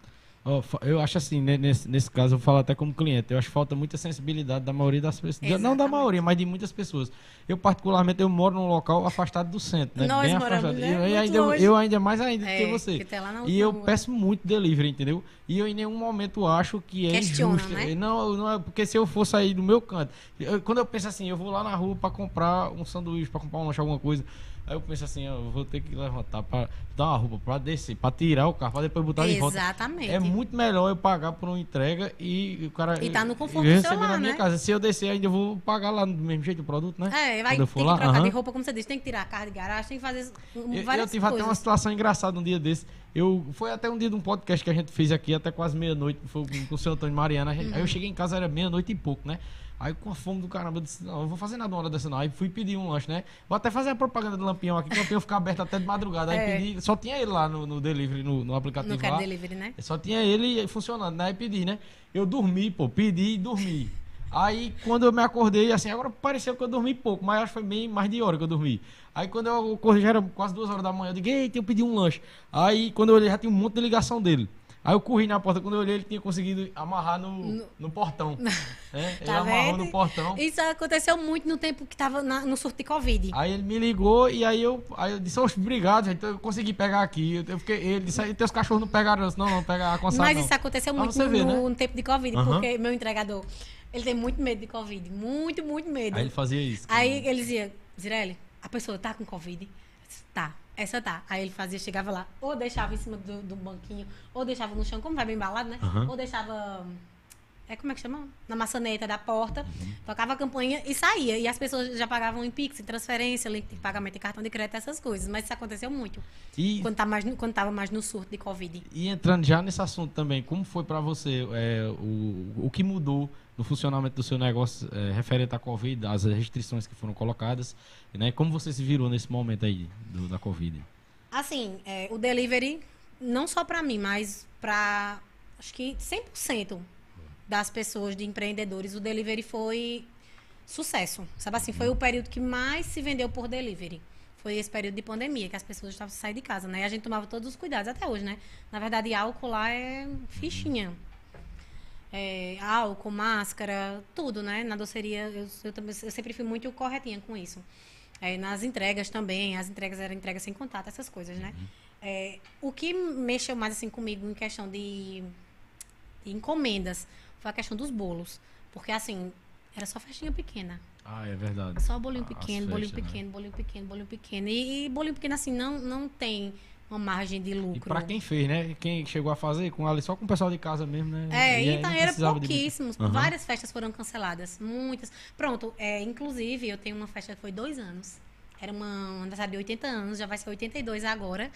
Eu acho assim, nesse, nesse caso, eu falo até como cliente, eu acho que falta muita sensibilidade da maioria das pessoas. Não da Exatamente. maioria, mas de muitas pessoas. Eu, particularmente, eu moro num local afastado do centro, né? Nós Bem moramos, afastado. né? Eu, ainda, eu ainda mais ainda É, que você. que tá E eu rua. peço muito delivery, entendeu? E eu em nenhum momento acho que é Questiona, injusto. né? Não, não é porque se eu for sair do meu canto, eu- quando eu penso assim, eu vou lá na rua pra comprar um sanduíche, pra comprar um lanche, alguma coisa. Aí eu penso assim, eu vou ter que levantar pra dar uma roupa, pra descer, pra tirar o carro, pra depois botar de volta. Exatamente. É muito melhor eu pagar por uma entrega e o cara. E tá no conforto do celular, na minha né? casa. Se eu descer, ainda eu vou pagar lá do mesmo jeito o produto, né? É, vai ter que lá, trocar aham. de roupa, como você disse, tem que tirar a carro de garagem, tem que fazer um, Eu, eu várias tive até coisas. uma situação engraçada um dia desse. Eu, foi até um dia de um podcast que a gente fez aqui, até quase meia-noite, foi com, o seu Antônio Mariana. Gente- Aí Uhum. eu cheguei em casa, era meia-noite e pouco, né? Aí com a fome do caramba, eu disse, não, eu vou fazer nada uma hora dessa não. Aí fui pedir um lanche, né? Vou até fazer a propaganda do Lampião aqui, que o Lampião fica aberto até de madrugada. Aí É. pedi, só tinha ele lá no, no delivery, no, no aplicativo quero lá. delivery, né? Só tinha ele funcionando, né? Aí pedi, né? Eu dormi, pô, pedi e dormi. Aí quando eu me acordei, assim, agora pareceu que eu dormi pouco, mas acho que foi bem mais de hora que eu dormi. Aí quando eu acordei, já era quase duas horas da manhã, eu digo, eita, eu pedi um lanche. Aí quando eu olhei, já tinha um monte de ligação dele. Aí eu corri na porta, quando eu olhei, ele tinha conseguido amarrar no, No- no portão. né? Ele Tá amarrou vendo? no portão. Isso aconteceu muito no tempo que tava na- no surto de Covid. Aí ele me ligou e aí eu, aí eu disse, oxe, obrigado, gente, eu consegui pegar aqui. Eu, eu fiquei, ele disse, teus cachorros não pegaram, eu disse, não, não, pega a consagra, Mas não. isso aconteceu Pra muito no, ver, né? no tempo de Covid, Aham. porque meu entregador, ele tem muito medo de Covid. Muito, muito medo. Aí ele fazia isso. Aí ele dizia, Zirelli, a pessoa tá com Covid? Eu disse, Tá, essa tá. Aí ele fazia, chegava lá, ou deixava em cima do, do banquinho, ou deixava no chão, como vai bem embalado, né? Aham. Ou deixava. É como é que chama? Na maçaneta da porta, Uhum. tocava a campainha e saía. E as pessoas já pagavam em Pix, em transferência, link de pagamento em cartão de crédito, essas coisas. Mas isso aconteceu muito. E, Quando, tá mais, no- quando tava mais no surto de Covid. e entrando já nesse assunto também, como foi pra você é, o, o que mudou no funcionamento do seu negócio é, referente à Covid, as restrições que foram colocadas, né? Como você se virou nesse momento aí do- da Covid? Assim, é, o delivery, não só para mim, mas para acho que 100% das pessoas, de empreendedores, o delivery foi sucesso. Sabe assim, foi o período que mais se vendeu por delivery. Foi esse período de pandemia, que as pessoas estavam saindo de casa, né? E a gente tomava todos os cuidados, até hoje, né? Na verdade, álcool lá é fichinha. É, álcool, máscara, tudo, né? Na doceria, eu, eu, também, eu sempre fui muito corretinha com isso. É, nas entregas também, as entregas eram entregas sem contato, essas coisas, né? É, o que mexeu mais assim comigo em questão de, de encomendas foi a questão dos bolos. Porque assim, era só festinha pequena. Ah, é verdade. Só bolinho pequeno, bolinho festas, né? pequeno, bolinho pequeno, bolinho pequeno. E, e bolinho pequeno, assim, não, não tem uma margem de lucro. E pra quem fez, né? Quem chegou a fazer com ali só com o pessoal de casa mesmo, né? É, E então era precisava de- pouquíssimos. Aham. Várias festas foram canceladas. Muitas. Pronto, é, inclusive, eu tenho uma festa que foi dois anos. Era uma um aniversário de 80 anos, já vai ser 82 agora.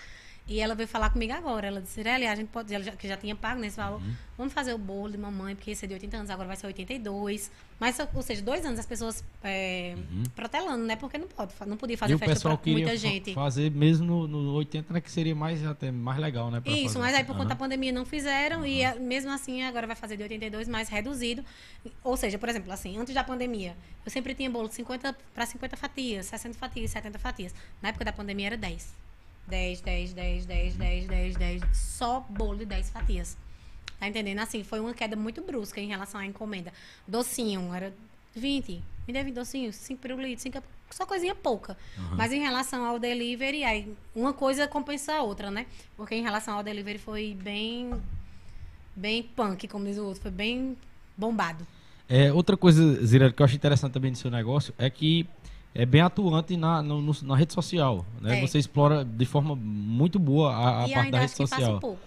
E ela veio falar comigo agora. Ela disse, Cirelli, a gente pode. Ela já, que já tinha pago nesse valor. Uhum. Vamos fazer o bolo de mamãe, porque esse é de 80 anos, agora vai ser 82. Mas, ou seja, dois anos as pessoas é, protelando, né? Porque não pode, não podia fazer Uhum. e festa pra muita gente. fazer mesmo no, no 80, né? Que seria mais, até mais legal, né? Isso, fazer. mas aí por conta da pandemia não fizeram e a- mesmo assim agora vai fazer de 82 mais reduzido. Ou seja, por exemplo, assim, antes da pandemia, eu sempre tinha bolo de 50 para 50 fatias, 60 fatias, 70 fatias. Na época da pandemia era 10. 10, 10, 10, 10, 10, 10, 10, só bolo de 10 fatias. Tá entendendo? Assim, foi uma queda muito brusca em relação à encomenda. Docinho, era 20. Me dê 20 docinhos, 5 pirulitos, 5 só coisinha pouca. Mas em relação ao delivery, aí uma coisa compensa a outra, né? Porque em relação ao delivery foi bem bem punk, como diz o outro, foi bem bombado. É, outra coisa, Zirelli, que eu acho interessante também no seu negócio é que é bem atuante na, no- no- na rede social. Né? É. Você explora de forma muito boa a, a parte da rede social. pouco.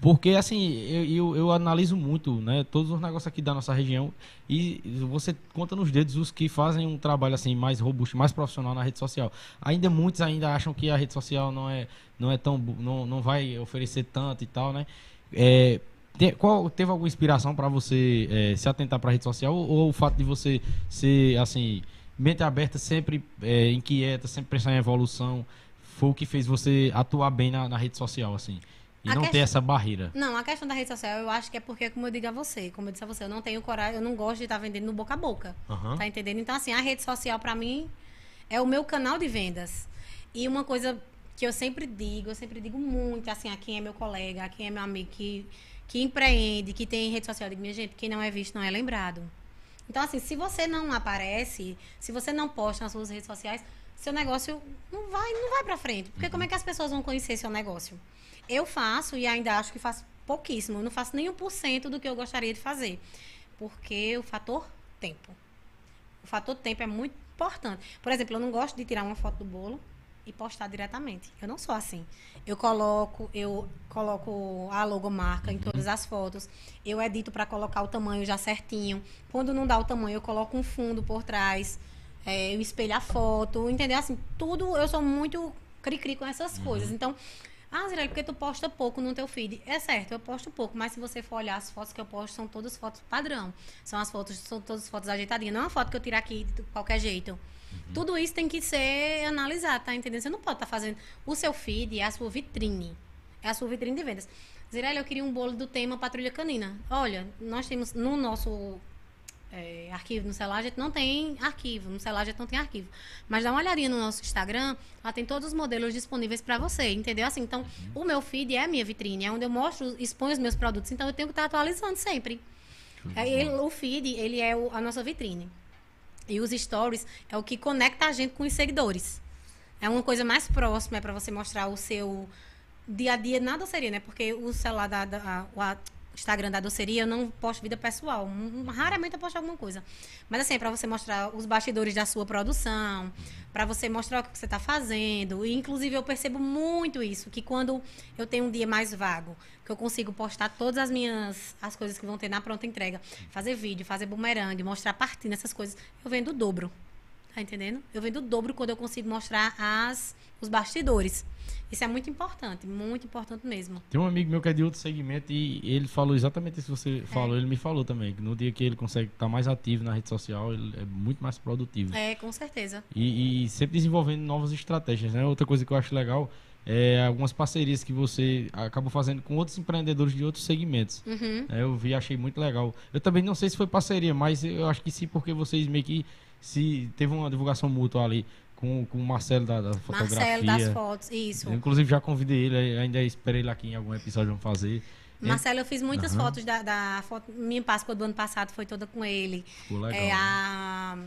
Porque, assim, eu, eu, eu analiso muito, né? Todos os negócios aqui da nossa região e você conta nos dedos os que fazem um trabalho, assim, mais robusto, mais profissional na rede social. Ainda muitos ainda acham que a rede social não é, não é tão... Não, não vai oferecer tanto e tal, né? É, te- qual, teve alguma inspiração para você é, se atentar para a rede social ou, ou o fato de você ser, assim... mente aberta, sempre é, inquieta, sempre pensar em evolução, foi o que fez você atuar bem na, na rede social, assim? E A não ter questão- essa barreira. Não, a questão da rede social, eu acho que é porque, como eu digo a você, como eu disse a você, eu não tenho coragem, eu não gosto de estar vendendo no boca a boca. Aham. Tá entendendo? Então, assim, a rede social, pra mim, é o meu canal de vendas. E uma coisa que eu sempre digo, eu sempre digo muito, assim, a quem é meu colega, a quem é meu amigo, que, que empreende, que tem rede social, eu digo, minha gente, quem não é visto não é lembrado. Então, assim, se você não aparece, se você não posta nas suas redes sociais, seu negócio não vai, não vai pra frente. Porque como é que as pessoas vão conhecer seu negócio? Eu faço e ainda acho que faço pouquíssimo. Eu não faço nem 1% do que eu gostaria de fazer. Porque o fator tempo. O fator tempo é muito importante. Por exemplo, eu não gosto de tirar uma foto do bolo e postar diretamente. Eu não sou assim. Eu coloco, eu coloco a logomarca em todas as fotos. Eu edito para colocar o tamanho já certinho. Quando não dá o tamanho, eu coloco um fundo por trás. É, eu espelho a foto, entendeu? Assim, tudo eu sou muito cri-cri com essas coisas. Então, ah, Zirelli, porque tu posta pouco no teu feed. É certo, eu posto pouco, mas se você for olhar as fotos que eu posto, são todas fotos padrão. São as fotos, são todas fotos ajeitadinhas. Não é uma foto que eu tiro aqui de qualquer jeito. Tudo isso tem que ser analisado, tá entendendo? Você não pode estar fazendo. O seu feed é a sua vitrine. É a sua vitrine de vendas. Zirelli, eu queria um bolo do tema Patrulha Canina. Olha, nós temos no nosso é, arquivo no celular, a gente não tem arquivo. No celular a gente não tem arquivo. Mas dá uma olhadinha no nosso Instagram, lá tem todos os modelos disponíveis para você, entendeu? Assim, então, o meu feed é a minha vitrine, é onde eu mostro, exponho os meus produtos. Então, eu tenho que estar atualizando sempre. É, ele- o feed, ele é o- a nossa vitrine. E os stories é o que conecta a gente com os seguidores. É uma coisa mais próxima, é para você mostrar o seu dia a dia na doceria, né? Porque o celular da, da a- a- Instagram da doceria eu não posto vida pessoal. Raramente eu posto alguma coisa. Mas assim, é para você mostrar os bastidores da sua produção, para você mostrar o que você está fazendo. E inclusive eu percebo muito isso, que quando eu tenho um dia mais vago, que eu consigo postar todas as minhas as coisas que vão ter na pronta entrega, fazer vídeo, fazer bumerangue, mostrar partindo essas coisas, eu vendo o dobro. Tá entendendo? Eu vendo o dobro quando eu consigo mostrar as, os bastidores. Isso é muito importante, muito importante mesmo. Tem um amigo meu que é de outro segmento e ele falou exatamente isso que você É. falou. Ele me falou também, que no dia que ele consegue estar mais ativo na rede social, ele é muito mais produtivo. É, com certeza. E, e sempre desenvolvendo novas estratégias, né? Outra coisa que eu acho legal é algumas parcerias que você acaba fazendo com outros empreendedores de outros segmentos. Uhum. É, eu vi, achei muito legal. Eu também não sei se foi parceria, mas eu acho que sim, porque vocês meio que se teve uma divulgação mútua ali com, com o Marcelo da, da fotografia. Marcelo das fotos, isso. Eu, inclusive já convidei ele, ainda esperei ele aqui em algum episódio vamos fazer. Marcelo, eu fiz muitas Aham. fotos da, da foto. Minha Páscoa do ano passado foi toda com ele. Ficou legal. É né? a,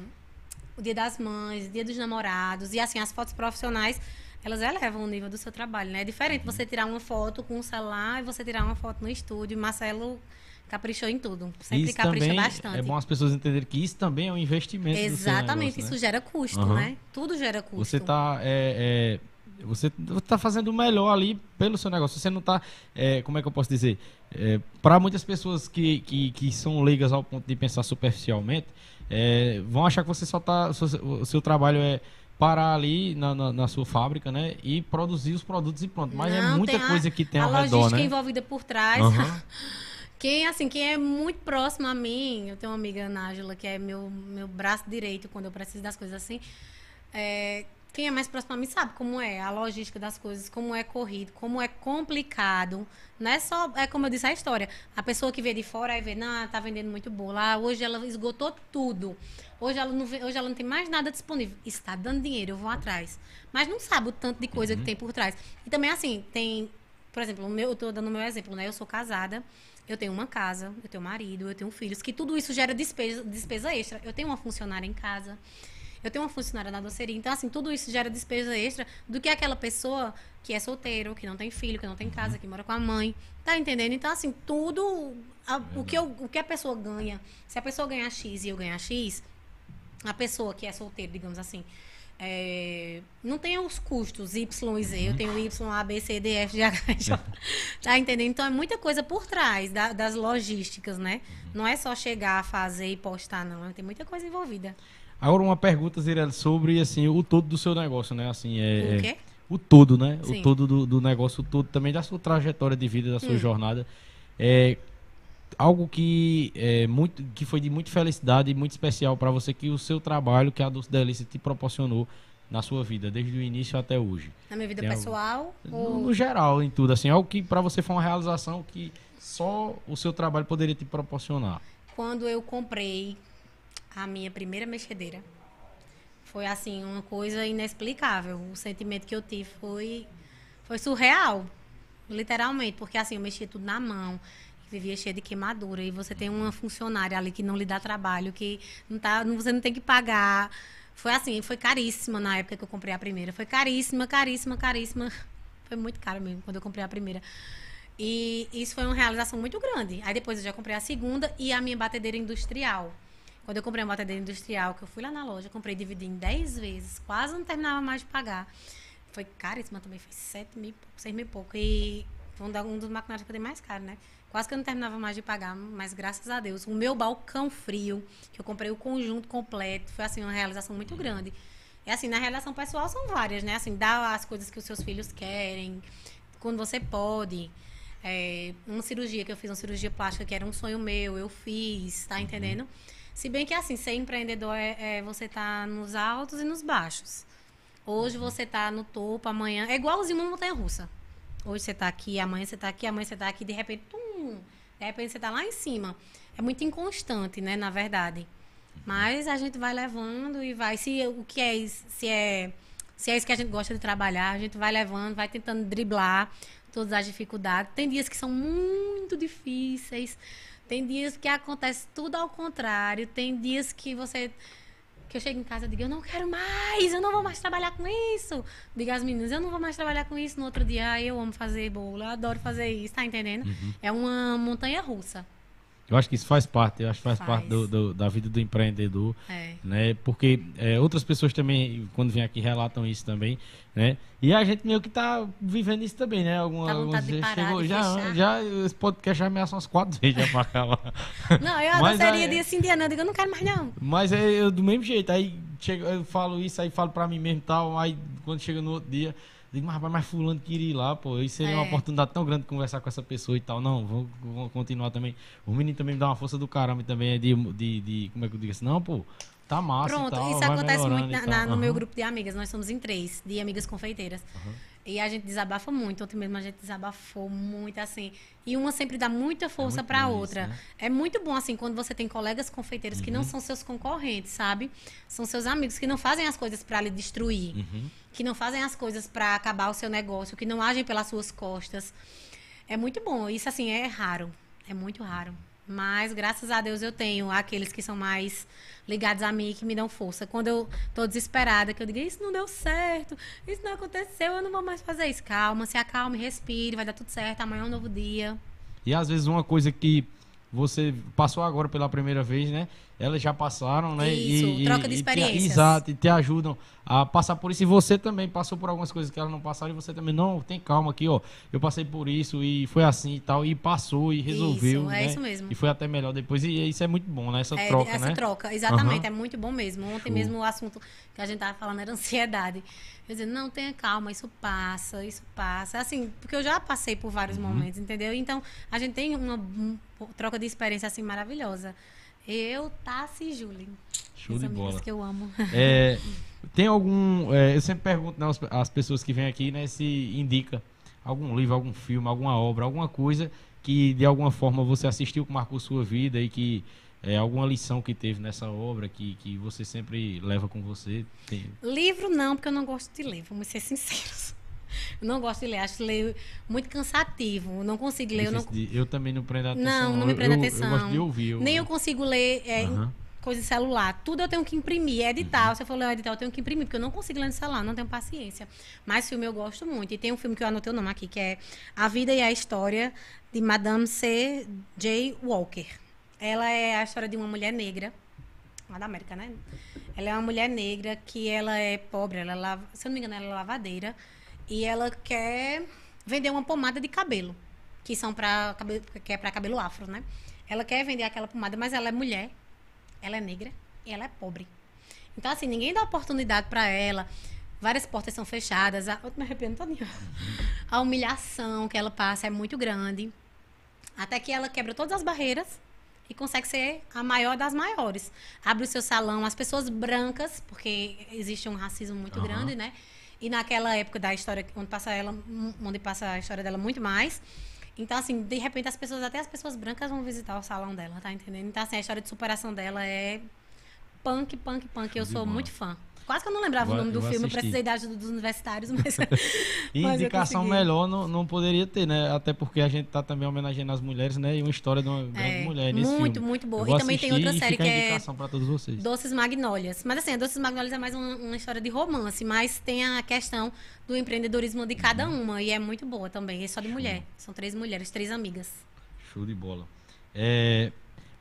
o Dia das Mães, Dia dos Namorados. E assim, as fotos profissionais, elas elevam o nível do seu trabalho, né? É diferente Uhum. você tirar uma foto com o celular e você tirar uma foto no estúdio. Marcelo caprichou em tudo. Sempre Isso capricha bastante. é bom as pessoas entenderem que isso também é um investimento. Exatamente, negócio, isso né? gera custo, Aham. né? Tudo gera custo. Você tá é, é, você tá fazendo o melhor ali pelo seu negócio. Você não tá, é, como é que eu posso dizer? Para muitas pessoas que, que, que são leigas ao ponto de pensar superficialmente, é, vão achar que você só tá, o seu- o seu trabalho é parar ali na, na, na sua fábrica, né, e produzir os produtos e pronto. Mas é Não, muita tem a- coisa que tem a ao logística redor, né? envolvida por trás. Aham. Quem, assim, quem é muito próximo a mim, eu tenho uma amiga, Nájula, que é meu, meu braço direito quando eu preciso das coisas assim. É, quem é mais próximo a mim sabe como é a logística das coisas, como é corrido, como é complicado. Não é só, é como eu disse a história. A pessoa que vê de fora aí vê, não, tá vendendo muito bolo. Ah, hoje ela esgotou tudo. Hoje ela, não hoje ela não tem mais nada disponível. Está dando dinheiro, eu vou atrás. Mas não sabe o tanto de coisa que tem por trás. E também, assim, tem por exemplo, meu, eu tô dando o meu exemplo, né? Eu sou casada, eu tenho uma casa, eu tenho marido, eu tenho filhos, que tudo isso gera despesa, despesa extra. Eu tenho uma funcionária em casa, eu tenho uma funcionária na doceria. Então, assim, tudo isso gera despesa extra do que aquela pessoa que é solteiro, que não tem filho, que não tem casa, que mora com a mãe. Tá entendendo? Então, assim, tudo. a- o, que eu, o que a pessoa ganha, se a pessoa ganhar X e eu ganhar X, a pessoa que é solteira, digamos assim, é, não tem os custos Y e Z, eu tenho Y, A, B, C, D, F, G, H, J. Tá entendendo? Então é muita coisa por trás da- das logísticas, né? Não é só chegar, fazer e postar, não. Tem muita coisa envolvida. Agora uma pergunta, Zirelli, sobre assim, o todo do seu negócio, né? Assim, é, O é- quê? o todo, né? O Sim. todo do, do negócio, o todo também da sua trajetória de vida, da sua Hum. jornada. É, algo que é muito que foi de muita felicidade e muito especial para você que o seu trabalho que a Doce Delícia te proporcionou na sua vida desde o início até hoje Na minha vida Tem pessoal? ou... no, no geral em tudo assim algo que para você foi uma realização que só o seu trabalho poderia te proporcionar Quando eu comprei a minha primeira mexedeira, foi assim, uma coisa inexplicável. O sentimento que eu tive foi, foi surreal, literalmente, porque assim, eu mexia tudo na mão, vivia cheia de queimadura, e você tem uma funcionária ali que não lhe dá trabalho, que não tá, não- você não tem que pagar. Foi assim, foi caríssima na época que eu comprei a primeira. Foi caríssima, caríssima, caríssima. Foi muito caro mesmo quando eu comprei a primeira. E isso foi uma realização muito grande. Aí depois eu já comprei a segunda e a minha batedeira industrial. Quando eu comprei uma batedeira industrial, que eu fui lá na loja, comprei e dividi em 10 vezes, quase não terminava mais de pagar. Foi caríssima também, foi 7 mil, e pouco, 6 mil e pouco. E foi um dos maquinários que eu dei mais caro, né? Quase que eu não terminava mais de pagar, mas graças a Deus. O meu balcão frio, que eu comprei o conjunto completo, foi assim, uma realização muito grande. E assim, na relação pessoal são várias, né? Assim, dar as coisas que os seus filhos querem, quando você pode. É, uma cirurgia que eu fiz, uma cirurgia plástica que era um sonho meu, eu fiz, tá entendendo? Se bem que assim, ser empreendedor é, é você tá nos altos e nos baixos. Hoje você tá no topo, amanhã. É igualzinho uma montanha russa. Hoje você tá aqui, amanhã você tá aqui, amanhã você tá aqui, de repente, tum, de repente você tá lá em cima. É muito inconstante, né, na verdade. Mas a gente vai levando e vai. Se o que é isso, se é, se é isso que a gente gosta de trabalhar, a gente vai levando, vai tentando driblar todas as dificuldades. Tem dias que são muito difíceis, tem dias que acontece tudo ao contrário, tem dias que você que eu chego em casa e digo, eu não quero mais, eu não vou mais trabalhar com isso. Digo às meninas, eu não vou mais trabalhar com isso. No outro dia, "Ai, eu amo fazer bolo, eu adoro fazer isso, tá entendendo? É uma montanha russa. Eu acho que isso faz parte eu acho que faz, Faz. parte do, do- da vida do empreendedor É. né? Porque é, outras pessoas também, quando vêm aqui, relatam isso também, né? E a gente meio que tá vivendo isso também, né? Alguma, vontade algumas vezes chegou, já, já, esse podcast já ameaça umas quatro vezes já pra acabar. Não, eu Mas gostaria de assim, Diana, eu digo, eu não quero mais não. Mas é eu, do mesmo jeito, aí chega, eu falo isso, aí falo pra mim mesmo e tal, aí quando chega no outro dia, digo, mas rapaz, mas fulano queria ir lá, pô, isso seria uma É. oportunidade tão grande de conversar com essa pessoa e tal. Não, vou, vou continuar também. O menino também me dá uma força do caramba também é de, de, de- como é que eu digo assim? Não, pô, tá massa Pronto, tal, isso acontece muito na- na- no meu Aham. grupo de amigas. Nós somos em três, de amigas confeiteiras. E a gente desabafa muito. Ontem mesmo a gente desabafou muito, assim. E uma sempre dá muita força muito pra bom isso, outra. né? É muito bom, assim, quando você tem colegas confeiteiros que não são seus concorrentes, sabe? São seus amigos que não fazem as coisas pra lhe destruir. Uhum. Que não fazem as coisas pra acabar o seu negócio, que não agem pelas suas costas. É muito bom. Isso, assim, é raro. É muito raro. Mas, graças a Deus, eu tenho aqueles que são mais ligados a mim, que me dão força. Quando eu tô desesperada, que eu digo, isso não deu certo, isso não aconteceu, eu não vou mais fazer isso. Calma, se acalme, respire, vai dar tudo certo, amanhã é um novo dia. E às vezes uma coisa que você passou agora pela primeira vez, né? Elas já passaram, né? Isso, troca de te- experiências. exato, e te ajudam a passar por isso. E você também passou por algumas coisas que elas não passaram. E você também, não, tem calma aqui, ó. Eu passei por isso e foi assim e tal. E passou e resolveu. Isso, é né? isso mesmo. E foi até melhor depois. E isso é muito bom, né? Essa É, troca, essa né? troca, exatamente, Aham. é muito bom mesmo. Ontem mesmo o assunto que a gente tava falando era ansiedade. Eu dizia, não, tenha calma, isso passa, isso passa. Assim, porque eu já passei por vários Uhum. momentos, entendeu? Então, a gente tem uma um, troca de experiência assim maravilhosa. Eu, Tassi e Julie. Show As de bola. que eu amo. É, tem algum. é, eu sempre pergunto né, às- às pessoas que vêm aqui, né, se indica algum livro, algum filme, alguma obra, alguma coisa que de alguma forma você assistiu que marcou sua vida e que é alguma lição que teve nessa obra que, que você sempre leva com você. Tem- Livro não, porque eu não gosto de ler, vamos ser sinceros. Eu não gosto de ler, acho ler muito cansativo. Não consigo ler, eu não, de- eu também não prendo atenção. Não, não me prendo eu, atenção. Eu gosto de ouvir. eu- nem eu consigo ler é, Aham. coisa de celular. Tudo eu tenho que imprimir, editar. Uhum. Se eu for ler editar, eu tenho que imprimir, porque eu não consigo ler no celular, não tenho paciência. Mas filme eu gosto muito. E tem um filme que eu anotei o nome aqui, que é A Vida e a História, de Madame C. J. Walker. Ela é a história de uma mulher negra, lá da América, né? Ela é uma mulher negra que ela é pobre, ela é lava, se eu não me engano, ela é lavadeira. E ela quer vender uma pomada de cabelo, que são para cabelo, que é para cabelo afro, né? Ela quer vender aquela pomada, mas ela é mulher, ela é negra e ela é pobre. Então assim, ninguém dá oportunidade para ela. Várias portas são fechadas, a, eu me arrependo todinha. A humilhação que ela passa é muito grande. Até que ela quebra todas as barreiras e consegue ser a maior das maiores. Abre o seu salão, as pessoas brancas, porque existe um racismo muito Aham. grande, né? E naquela época da história, onde passa ela, onde passa a história dela muito mais. Então, assim, de repente as pessoas, até as pessoas brancas vão visitar o salão dela, tá entendendo? Então, assim, a história de superação dela é punk, punk, punk. Eu de sou muito fã. Quase que eu não lembrava o nome do filme, precisei da ajuda dos universitários, mas. E mas indicação melhor não, não poderia ter, né? Até porque a gente tá também homenageando as mulheres, né? E uma história de uma grande É, mulher nesse muito, filme. muito boa. E também tem outra série que é indicação pra todos vocês. Doces Magnólias. Mas assim, a Doces Magnólias é mais uma, uma história de romance, mas tem a questão do empreendedorismo de cada Uhum. uma. E é muito boa também. É só de mulher. São três mulheres, três amigas. Show de bola. É,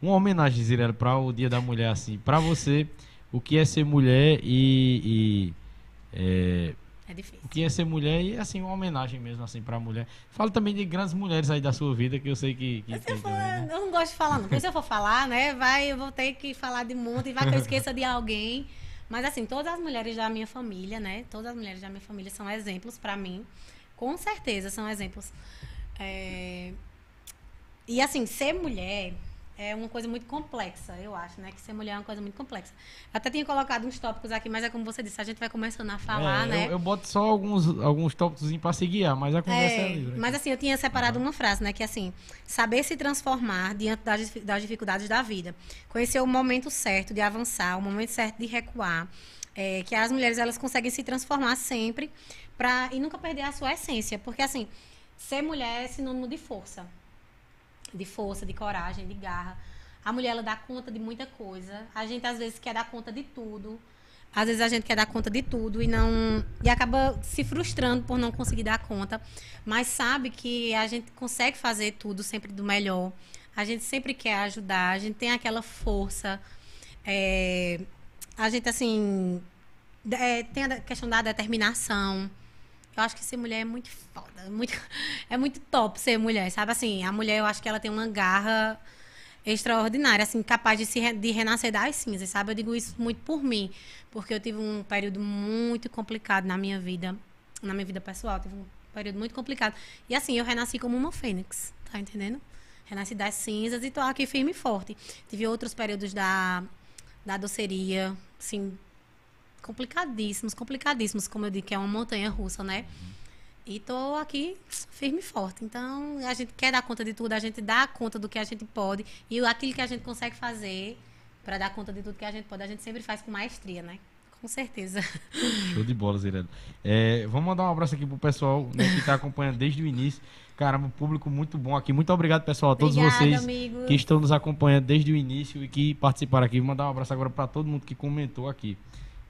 uma homenagem, Zirela, para o Dia da Mulher, assim. Para você, o que é ser mulher e. e, é, É difícil. o que é ser mulher e, assim, uma homenagem mesmo, assim, pra mulher. Fala também de grandes mulheres aí da sua vida, que eu sei que, que tem for, também, né? eu não gosto de falar, não. Porque se eu for falar, né, vai, eu vou ter que falar de muito e vai que eu esqueça de alguém. Mas assim, todas as mulheres da minha família, né? Todas as mulheres da minha família são exemplos pra mim. Com certeza são exemplos. É, E assim, ser mulher é uma coisa muito complexa, eu acho, né? Que ser mulher é uma coisa muito complexa. Até tinha colocado uns tópicos aqui, mas é como você disse, a gente vai começando a falar, É, né? eu, eu boto só alguns, alguns tópicos pra se guiar, mas a conversa é, É, livre. mas assim, eu tinha separado uma frase, né? Que assim, saber se transformar diante das, das dificuldades da vida. Conhecer o momento certo de avançar, o momento certo de recuar. É, que as mulheres, elas conseguem se transformar sempre pra, e nunca perder a sua essência. Porque assim, ser mulher é sinônimo de força. De força, de coragem, de garra. A mulher, ela dá conta de muita coisa. A gente, às vezes, quer dar conta de tudo. Às vezes a gente quer dar conta de tudo e não e acaba se frustrando por não conseguir dar conta, mas sabe que a gente consegue fazer tudo sempre do melhor. A gente sempre quer ajudar, a gente tem aquela força. é, a gente assim é, tem a questão da determinação. Eu acho que ser mulher é muito foda, é muito, é muito top ser mulher, sabe assim? A mulher, eu acho que ela tem uma garra extraordinária, assim, capaz de se de renascer das cinzas, sabe? Eu digo isso muito por mim, porque eu tive um período muito complicado na minha vida, na minha vida pessoal, tive um período muito complicado. E assim, eu renasci como uma fênix, tá entendendo? Renasci das cinzas e tô aqui firme e forte. Tive outros períodos da da doceria, assim, complicadíssimos, complicadíssimos, como eu digo, que é uma montanha russa, né? E tô aqui firme e forte. Então, a gente quer dar conta de tudo, a gente dá conta do que a gente pode. E aquilo que a gente consegue fazer para dar conta de tudo que a gente pode, a gente sempre faz com maestria, né? Com certeza. Show de bola, Zirela. É, vamos mandar um abraço aqui pro pessoal né, que tá acompanhando desde o início. Caramba, um público muito bom aqui. Muito obrigado, pessoal, a todos Obrigada, vocês amigo. que estão nos acompanhando desde o início e que participaram aqui. Vou mandar um abraço agora para todo mundo que comentou aqui.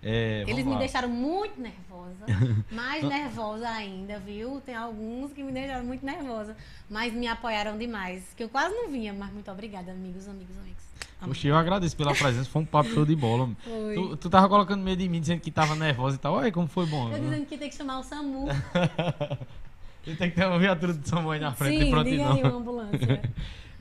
É, Eles me lá. deixaram muito nervosa. Mais nervosa ainda, viu? Tem alguns que me deixaram muito nervosa. Mas me apoiaram demais. Que eu quase não vinha, mas muito obrigada, amigos, amigos, amigos. Poxa, eu agradeço pela presença. Foi um papo show de bola. Tu, tu tava colocando medo em mim, dizendo que tava nervosa e tal. Olha como foi bom. Eu dizendo que tem que chamar o SAMU. Tem que ter uma viatura de Samuel aí na frente Sim, diga prontidão. aí uma ambulância.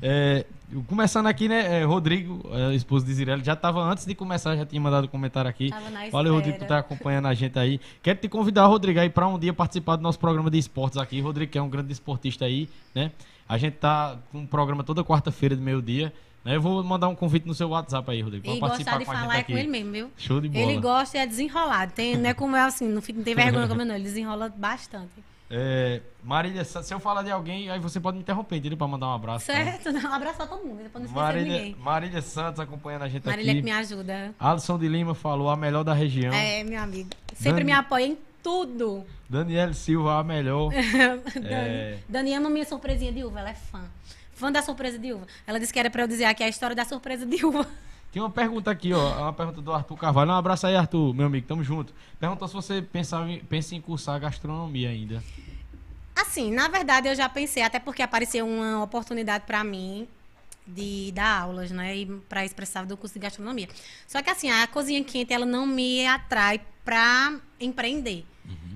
É, começando aqui, né? é, Rodrigo, é, esposo de Zirelli, já estava antes de começar, já tinha mandado um comentário aqui. Tava na Valeu, Rodrigo, por espera. estar acompanhando a gente aí. Quero te convidar, Rodrigo, aí para um dia participar do nosso programa de esportes aqui. Rodrigo, que é um grande esportista aí, né? A gente tá com um programa toda quarta-feira de meio-dia. Né? Eu vou mandar um convite no seu WhatsApp aí, Rodrigo. E pra gostar de com falar é com ele mesmo, viu? Show de bola. Ele gosta e é desenrolado. Tem, não é como eu assim, não, fica- não tem vergonha como eu não. Ele desenrola bastante. É, Marília, se eu falar de alguém, aí você pode me interromper, entendeu? Pra mandar um abraço. tá? Certo? Não, abraçar todo mundo, depois não esquecer Marília, ninguém. Marília Santos acompanhando a gente Marília aqui. que me ajuda. Alisson de Lima falou a melhor da região. É, meu amigo. Sempre Dani- me apoia em tudo. Daniel Silva, a melhor. Dani, É. Dani ama minha surpresinha de uva, ela é fã. Fã da surpresa de uva. Ela disse que era pra eu dizer aqui a história da surpresa de uva. Tem uma pergunta aqui, ó. Uma pergunta do Arthur Carvalho. Um abraço aí, Arthur, meu amigo. Tamo junto. Perguntou se você pensava em, pensa em cursar gastronomia ainda. Assim, na verdade, eu já pensei, até porque apareceu uma oportunidade pra mim de dar aulas, né? E para precisava do curso de gastronomia. Só que assim, a cozinha quente, ela não me atrai pra empreender.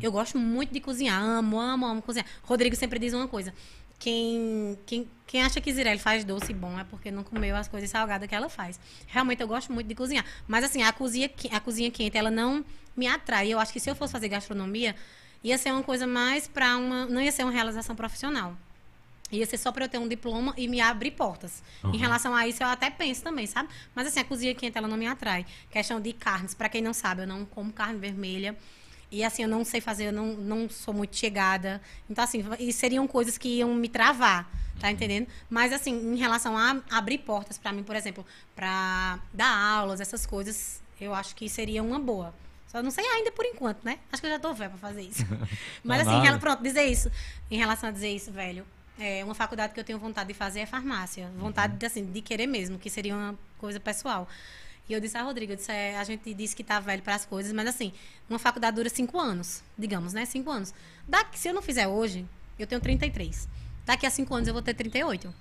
Eu gosto muito de cozinhar, amo, amo, amo cozinhar. Rodrigo sempre diz uma coisa. Quem, quem, quem acha que Zirelli faz doce bom é porque não comeu as coisas salgadas que ela faz. Realmente eu gosto muito de cozinhar. Mas assim, a cozinha, a cozinha quente, ela não me atrai. Eu acho que se eu fosse fazer gastronomia, ia ser uma coisa mais para uma. Não ia ser uma realização profissional. Ia ser só para eu ter um diploma e me abrir portas. Uhum. Em relação a isso, eu até penso também, sabe? Mas assim, a cozinha quente, ela não me atrai. Questão de carnes, para quem não sabe, eu não como carne vermelha. E assim, eu não sei fazer, eu não, não sou muito chegada. Então, assim, e seriam coisas que iam me travar, tá entendendo? Mas, assim, em relação a abrir portas para mim, por exemplo, para dar aulas, essas coisas, eu acho que seria uma boa. Só não sei ainda por enquanto, né? Acho que eu já tô velha pra fazer isso. Mas, é assim, rela- pronto, dizer isso. Em relação a dizer isso, velho, é, uma faculdade que eu tenho vontade de fazer é farmácia. Vontade, de, assim, de querer mesmo, que seria uma coisa pessoal. E eu disse a Rodrigo, eu disse, é, a gente disse que tá velho para as coisas, mas assim, uma faculdade dura cinco anos, digamos, né? Cinco anos. Daqui, se eu não fizer hoje, eu tenho 33. Daqui a cinco anos eu vou ter 38.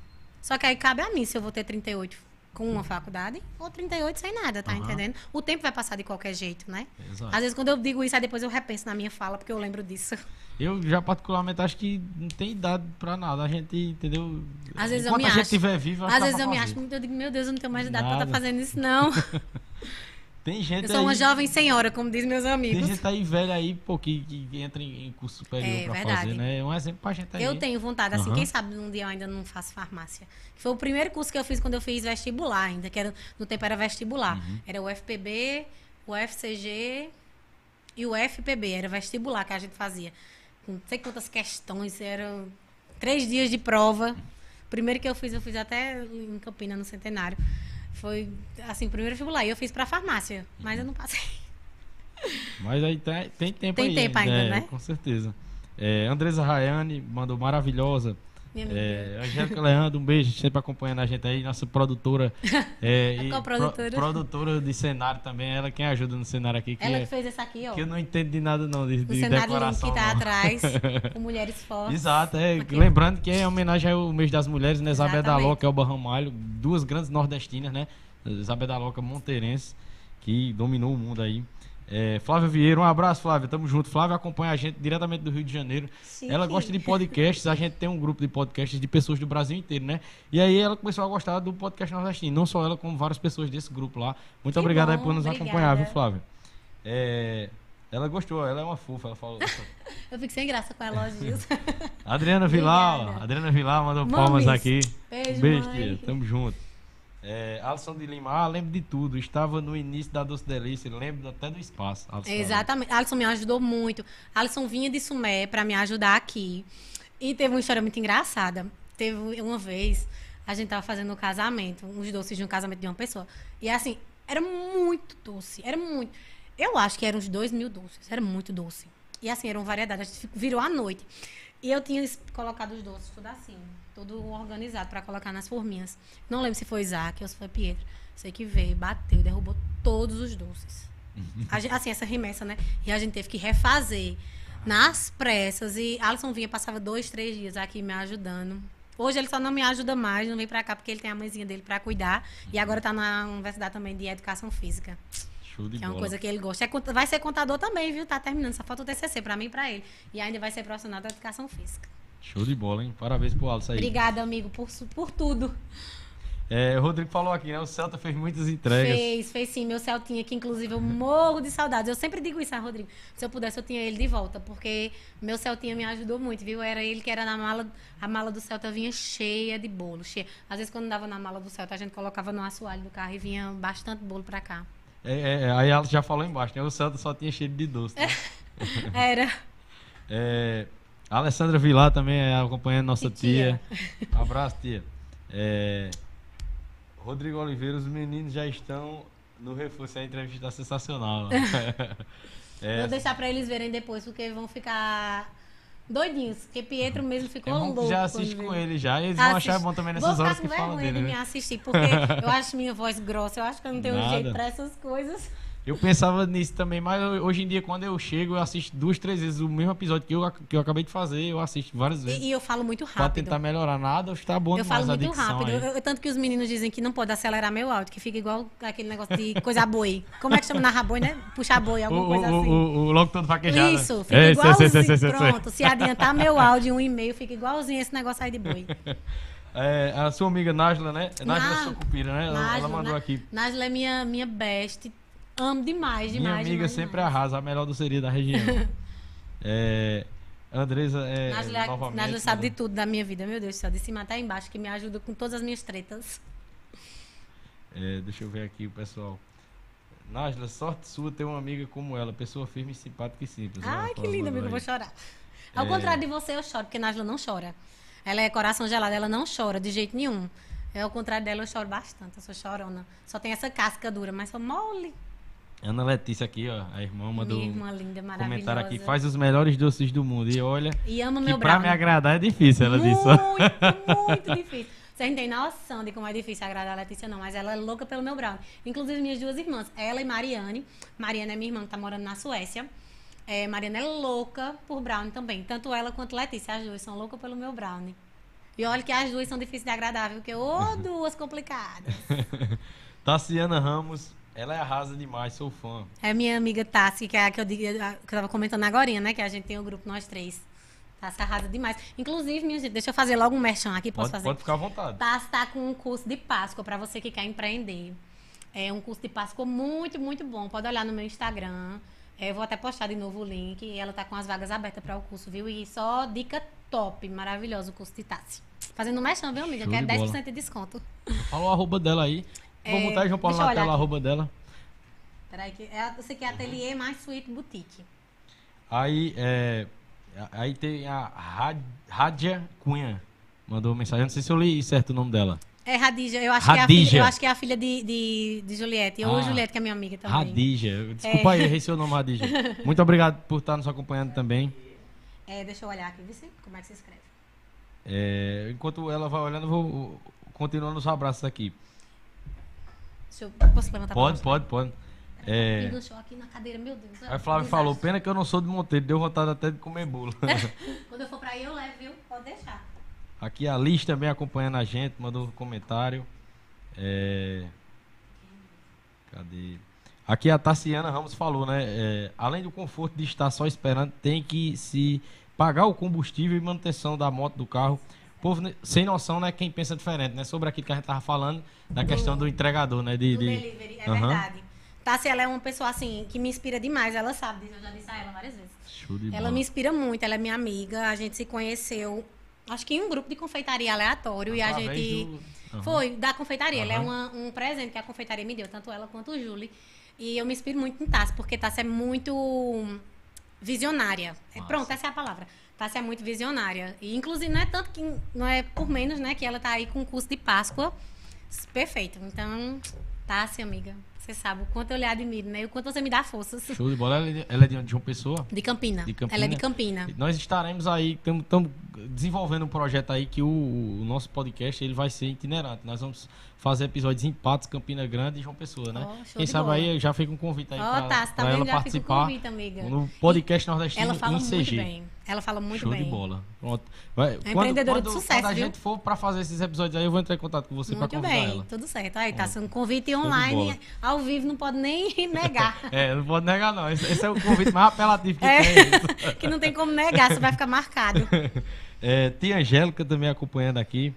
Só que aí cabe a mim se eu vou ter 38 com uma faculdade ou 38 sem nada, tá Aham. entendendo? O tempo vai passar de qualquer jeito, né? Exato. Às vezes quando eu digo isso, aí depois eu repenso na minha fala, porque eu lembro disso. Eu já particularmente acho que não tem idade pra nada. A gente, entendeu? Às vezes eu Enquanto me a gente acho. estiver vivo, Às vezes eu me acho, muito, eu digo, meu Deus, eu não tenho mais idade pra Nada. estar fazendo isso, não. Tem gente Eu sou uma aí, jovem senhora, como diz meus Tem amigos. gente aí velha aí, pô, que, que entra em, curso superior É, pra verdade. fazer, né? É um exemplo pra gente aí. Eu tenho vontade, assim, Aham. quem sabe um dia eu ainda não faço farmácia. Foi o primeiro curso que eu fiz quando eu fiz vestibular ainda, que era, no tempo era vestibular. Uhum. Era o FPB, o FCG e o FPB, era vestibular que a gente fazia. Com não sei quantas questões, eram três dias de prova. O primeiro que eu fiz, eu fiz até em Campina, no Centenário. Foi, assim, o primeiro vestibular. E eu fiz pra farmácia, mas eu não passei. Mas aí tem, tem tempo Tem aí. tempo ainda, é, né? Com certeza. É, Andresa Rayane mandou maravilhosa. Minha. É, Angélica Leandro, um beijo, sempre acompanhando a gente aí, nossa produtora. É, A e coprodutora. pro- produtora de cenário também, ela quem ajuda no cenário aqui, que, Ela é- que fez esse aqui, ó. que eu não entendo de nada não, de, O de cenário decoração. que tá não. atrás, com mulheres fortes. Exato, é. Aqui. Lembrando que é homenagem ao mês das mulheres, né? Isabel. Daloca e Elba Ramalho, duas grandes nordestinas, né? Isabel Daloca monteirense, que dominou o mundo aí. É, Flávia Vieira, um abraço, Flávia. Tamo junto. Flávia acompanha a gente diretamente do Rio de Janeiro. Chique. Ela gosta de podcasts, a gente tem um grupo de podcasts de pessoas do Brasil inteiro, né? E aí ela começou a gostar do podcast nordestino. Não só ela, como várias pessoas desse grupo lá. Muito Que obrigado aí bom, por nos obrigada. acompanhar, viu, Flávia? É, ela gostou, ela é uma fofa, ela falou. Eu fico sem graça com elogios. Adriana Vilar. Adriana Vilar mandou Mames. palmas aqui. Beijo, Um beijo, tia. Tamo junto. É, Alisson de Lima, ah, lembro de tudo. Estava no início da Doce Delícia, lembro até do espaço. Alisson. Exatamente. Alisson me ajudou muito. Alisson vinha de Sumé pra me ajudar aqui. E teve uma história muito engraçada. Teve uma vez, a gente tava fazendo um casamento, uns doces de um casamento de uma pessoa. E assim, era muito doce. Era muito. Eu acho que eram uns dois mil doces. Era muito doce. E assim, eram variedades. A gente virou à noite. E eu tinha colocado os doces tudo assim, tudo organizado pra colocar nas forminhas. Não lembro se foi Isaac ou se foi Pietro. Sei que veio, bateu, derrubou todos os doces. A gen- assim, essa remessa, né? E a gente teve que refazer nas pressas. E Alisson vinha, passava dois, três dias aqui me ajudando. Hoje ele só não me ajuda mais, não vem pra cá porque ele tem a mãezinha dele pra cuidar. E agora tá na universidade também de educação física. Show de Que é uma coisa que ele gosta. É vai ser contador também, viu? Tá terminando. Só falta o TCC pra mim e pra ele. E ainda vai ser profissional da educação física. Show de bola, hein? Parabéns pro Alisson aí. Obrigada, amigo, por, por tudo. É, o Rodrigo falou aqui, né? O Celta fez muitas entregas. Fez, fez sim. Meu Celtinha, que inclusive eu morro de saudades. Eu sempre digo isso, ah, Rodrigo. Se eu pudesse, eu tinha ele de volta, porque meu Celtinha me ajudou muito, viu? Era ele que era na mala. A mala do Celta vinha cheia de bolo, cheia. Às vezes, quando dava na mala do Celta, a gente colocava no assoalho do carro e vinha bastante bolo pra cá. É, é, aí ela já falou embaixo, né? O Celta só tinha cheiro de doce. né? Era. É, a Alessandra Vilar também é acompanhando nossa Tia. tia. Abraço, tia. É, Rodrigo Oliveira, os meninos já estão no reforço. A entrevista tá sensacional. É, Vou deixar pra eles verem depois, porque vão ficar doidinhos. Porque Pietro mesmo é ficou bom louco. já assiste com ele já. E eles vão Assiste. achar bom também nessas Vou horas ficar que com fala vergonha dele, de me né? assistir, porque eu acho minha voz grossa, eu acho que eu não tenho Nada. jeito pra essas coisas. Eu pensava nisso também, mas hoje em dia, quando eu chego, eu assisto duas, três vezes o mesmo episódio que eu, que eu acabei de fazer, eu assisto várias vezes. E, e eu falo muito Pra rápido. tentar melhorar nada, acho que tá bom Eu falo muito rápido. Eu- eu- tanto que os meninos dizem que não pode acelerar meu áudio, que fica igual aquele negócio de coisa boi. Como é que chama narrar boi, né? Puxar boi, alguma o, coisa o, assim. o, o logo todo vaquejado. Isso, fica É, igualzinho. sei, sei, sei, sei. Pronto, se adiantar meu áudio um e-mail, fica igualzinho esse negócio aí de boi. É, a sua amiga Nájila, né? Nájila Nájila. Sucupira, né? Ela, ela mandou aqui. Nájila é minha, minha best. Amo demais, demais. Minha amiga demais, sempre demais. arrasa, a melhor doceria da região. é, Andresa é novamente. Nájila sabe de mandou- tudo da minha vida, meu Deus do céu, de cima até embaixo, que me ajuda com todas as minhas tretas. É, deixa eu ver aqui o pessoal. Nájila, sorte sua ter uma amiga como ela, pessoa firme, simpática e simples. Ai, que linda, amigo, eu vou aí. chorar. Ao É. contrário de você, eu choro, porque Nájila não chora. Ela é coração gelado, ela não chora de jeito nenhum. É ao contrário dela, eu choro bastante, eu sou chorona. Só tem essa casca dura, mas sou mole. Ana Letícia aqui, ó, a irmã mandou Minha irmã linda, comentário aqui, faz os melhores doces do mundo. E olha, E ama que meu pra brownie. me agradar é difícil, ela disse. ó. Muito, muito difícil. Vocês não têm noção de como é difícil agradar a Letícia, não. Mas ela é louca pelo meu brownie. Inclusive, minhas duas irmãs, ela e Mariane. Mariane é minha irmã que tá morando na Suécia. É, Mariane é louca por brownie também. Tanto ela quanto Letícia, as duas são loucas pelo meu brownie. E olha que as duas são difíceis de agradar, viu? Porque, ô, duas complicadas. Tassiana Ramos, ela é arrasa demais, sou fã. É minha amiga Tassi, que é a que eu, que eu tava comentando agora, né? Que a gente tem o grupo nós três. Tassi arrasa demais. Inclusive, minha gente, deixa eu fazer logo um merchan aqui. Posso Pode, fazer? pode ficar à vontade. Tassi está com um curso de Páscoa para você que quer empreender. É um curso de Páscoa muito, muito bom. Pode olhar no meu Instagram. É, eu vou até postar de novo o link. E ela tá com as vagas abertas para o curso, viu? E só dica top, maravilhoso o curso de Tassi. Fazendo merchan, viu, amiga? Show Quer de 10% bola. de desconto. Fala o arroba dela aí. Vou É, botar aí, João Paulo, na tela, aqui. arroba dela. Peraí, que é, eu sei que é Ateliê mais Suíte Boutique. Aí, é, aí tem a Rad- Rádia Cunha. Mandou mensagem. Não sei se eu li certo o nome dela. É Radija, eu acho, Que, é a Radija. filha, eu acho que é a filha de, de, de Juliette. Ou Ah. Juliette, que é minha amiga também. Radija. Desculpa aí, errei seu nome, Radija. Muito obrigado por estar nos acompanhando também. É, deixa eu olhar aqui, vê se, como é que se escreve. É, enquanto ela vai olhando, eu vou continuando os abraços aqui. Deixa eu, posso levantar Pode, pode, pode. É, aqui na cadeira, meu Deus. aí Flávio Desastre. falou, pena que eu não sou de Monteiro, deu vontade até de comer bolo. Quando eu for pra aí, eu levo, viu? Pode deixar. Aqui a Liz também acompanhando a gente, mandou um comentário. É, Cadê? Aqui a Tassiana Ramos falou, né? é, além do conforto de estar só esperando, tem que se pagar o combustível e manutenção da moto, do carro. Povo sem noção, né? Quem pensa diferente, né? Sobre aquilo que a gente tava falando, da Do- questão do entregador, né? De, Do de- delivery, é Aham. verdade. Tassi, ela é uma pessoa, assim, que me inspira demais. Ela sabe disso, eu já disse a ela várias vezes. Ela bola. me inspira muito, ela é minha amiga. A gente se conheceu, acho que em um grupo de confeitaria aleatório. e a Através gente. do- Aham. Foi, da confeitaria. Ela é uma- um presente que a confeitaria me deu, tanto ela quanto o Julie. E eu me inspiro muito em Tassi, porque Tassi é muito visionária. É, pronto, essa é a palavra. Tassi é muito visionária. E, inclusive, não é tanto que. Não é por menos, né, que ela tá aí com o curso de Páscoa. Perfeito. Então, Tassi, amiga, você sabe o quanto eu lhe admiro, né? E o quanto você me dá forças. Show de bola. Ela é de- é? De uma pessoa? De Campina. De Campina? Ela é de Campina. Nós estaremos aí, estamos desenvolvendo um projeto aí que o, o nosso podcast ele vai ser itinerante. Nós vamos fazer episódios em Patos, Campina Grande e João Pessoa, né? Show Quem de sabe bola. aí já fica um convite aí Ó, pra, tá pra ela fica o participar convite, amiga. no podcast nordestino Ela fala em CG. muito bem. Ela fala muito Show bem. de bola. Pronto. Vai, quando, empreendedora de quando- sucesso, quando a viu? gente for pra fazer esses episódios aí, eu vou entrar em contato com você pra Muito convidar bem, ela. tudo certo. Aí, tá sendo um convite de online, ao vivo, não pode nem negar. É, não pode negar não. Esse, esse é o convite mais apelativo que É. tem. que não tem como negar, você vai ficar marcado. É, tia Angélica também acompanhando aqui.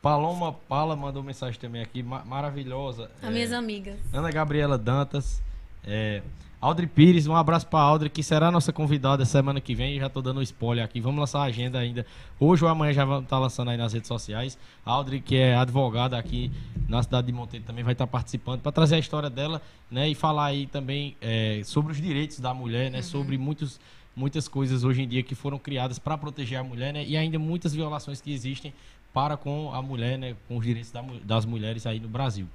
Paloma Pala mandou mensagem também aqui, ma- maravilhosa. As É, minhas amigas. Ana Gabriela Dantas. É, Audrey Pires, um abraço pra Audrey, que será nossa convidada semana que vem. Já tô dando um spoiler aqui. Vamos lançar a agenda ainda. Hoje ou amanhã já vamos estar lançando aí nas redes sociais. A Audrey, que é advogada aqui na cidade de Monteiro, também vai estar participando para trazer a história dela, né? E falar aí também é, sobre os direitos da mulher, né? Sobre muitos, muitas coisas hoje em dia que foram criadas para proteger a mulher, né? E ainda muitas violações que existem para com a mulher, né? Com os direitos da das mulheres aí no Brasil.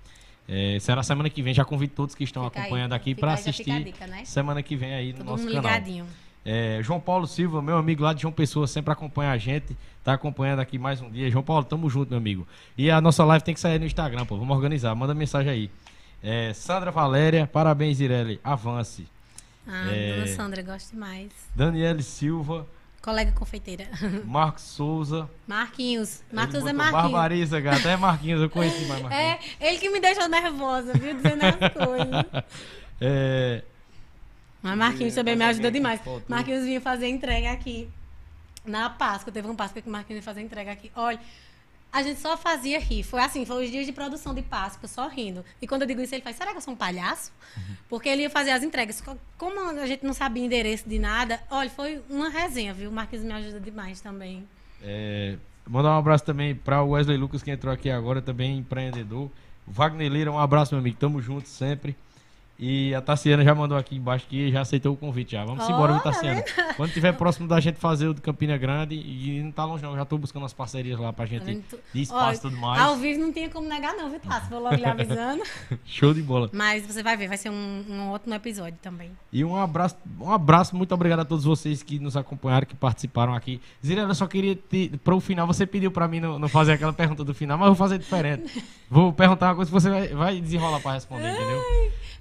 É, será semana que vem. Já convido todos que estão Fica aí, acompanhando aqui para aí, já fica a assistir dica, né? semana que vem aí no Todo nosso canal. ligadinho. É, João Paulo Silva, meu amigo lá de João Pessoa, sempre acompanha a gente. Tá acompanhando aqui mais um dia. João Paulo, tamo junto, meu amigo. E a nossa live tem que sair no Instagram, pô. Vamos organizar. Manda mensagem aí. É, Sandra Valéria, parabéns, Ireli. Avance. Ah, É. dona Sandra, gosto demais. Daniele Silva, Colega confeiteira. Marcos Souza. Marquinhos. Marcos é Marquinhos. Barbariza, gata. É Marquinhos, eu conheci mais Marquinhos. É, ele que me deixou nervosa, viu? Dizendo as coisas. É, Mas Marquinhos também me alguém demais. que faltou? Marquinhos vinha fazer entrega aqui na Páscoa. Teve um Páscoa que o Marquinhos ia fazer entrega aqui. Olha, A gente só fazia rir. Foi assim, foi os dias de produção de Páscoa, só rindo. E quando eu digo isso, ele faz, será que eu sou um palhaço? Uhum. Porque ele ia fazer as entregas. Como a gente não sabia endereço de nada, olha, foi uma resenha, viu? O Marquinhos me ajuda demais também. É, mandar um abraço também para o Wesley Lucas, que entrou aqui agora, também empreendedor. Wagner Lira, um abraço, meu amigo. Tamo junto sempre. E a Tassiana já mandou aqui embaixo que já aceitou o convite já. Vamos oh, embora, tá Tassiana. Quando estiver próximo da gente fazer o do Campina Grande, e não tá longe não, já tô buscando as parcerias lá pra gente tá de espaço e tudo mais. Ao vivo não tinha como negar não, viu, Tassi? Vou logo lhe avisando. Show de bola. Mas você vai ver, vai ser um, um outro episódio também. E um abraço, um abraço, muito obrigado a todos vocês que nos acompanharam, que participaram aqui. Zirana, eu só queria, te, pro final, você pediu pra mim não, não, fazer aquela pergunta do final, mas eu vou fazer diferente. vou perguntar uma coisa que você vai, vai desenrolar pra responder, entendeu?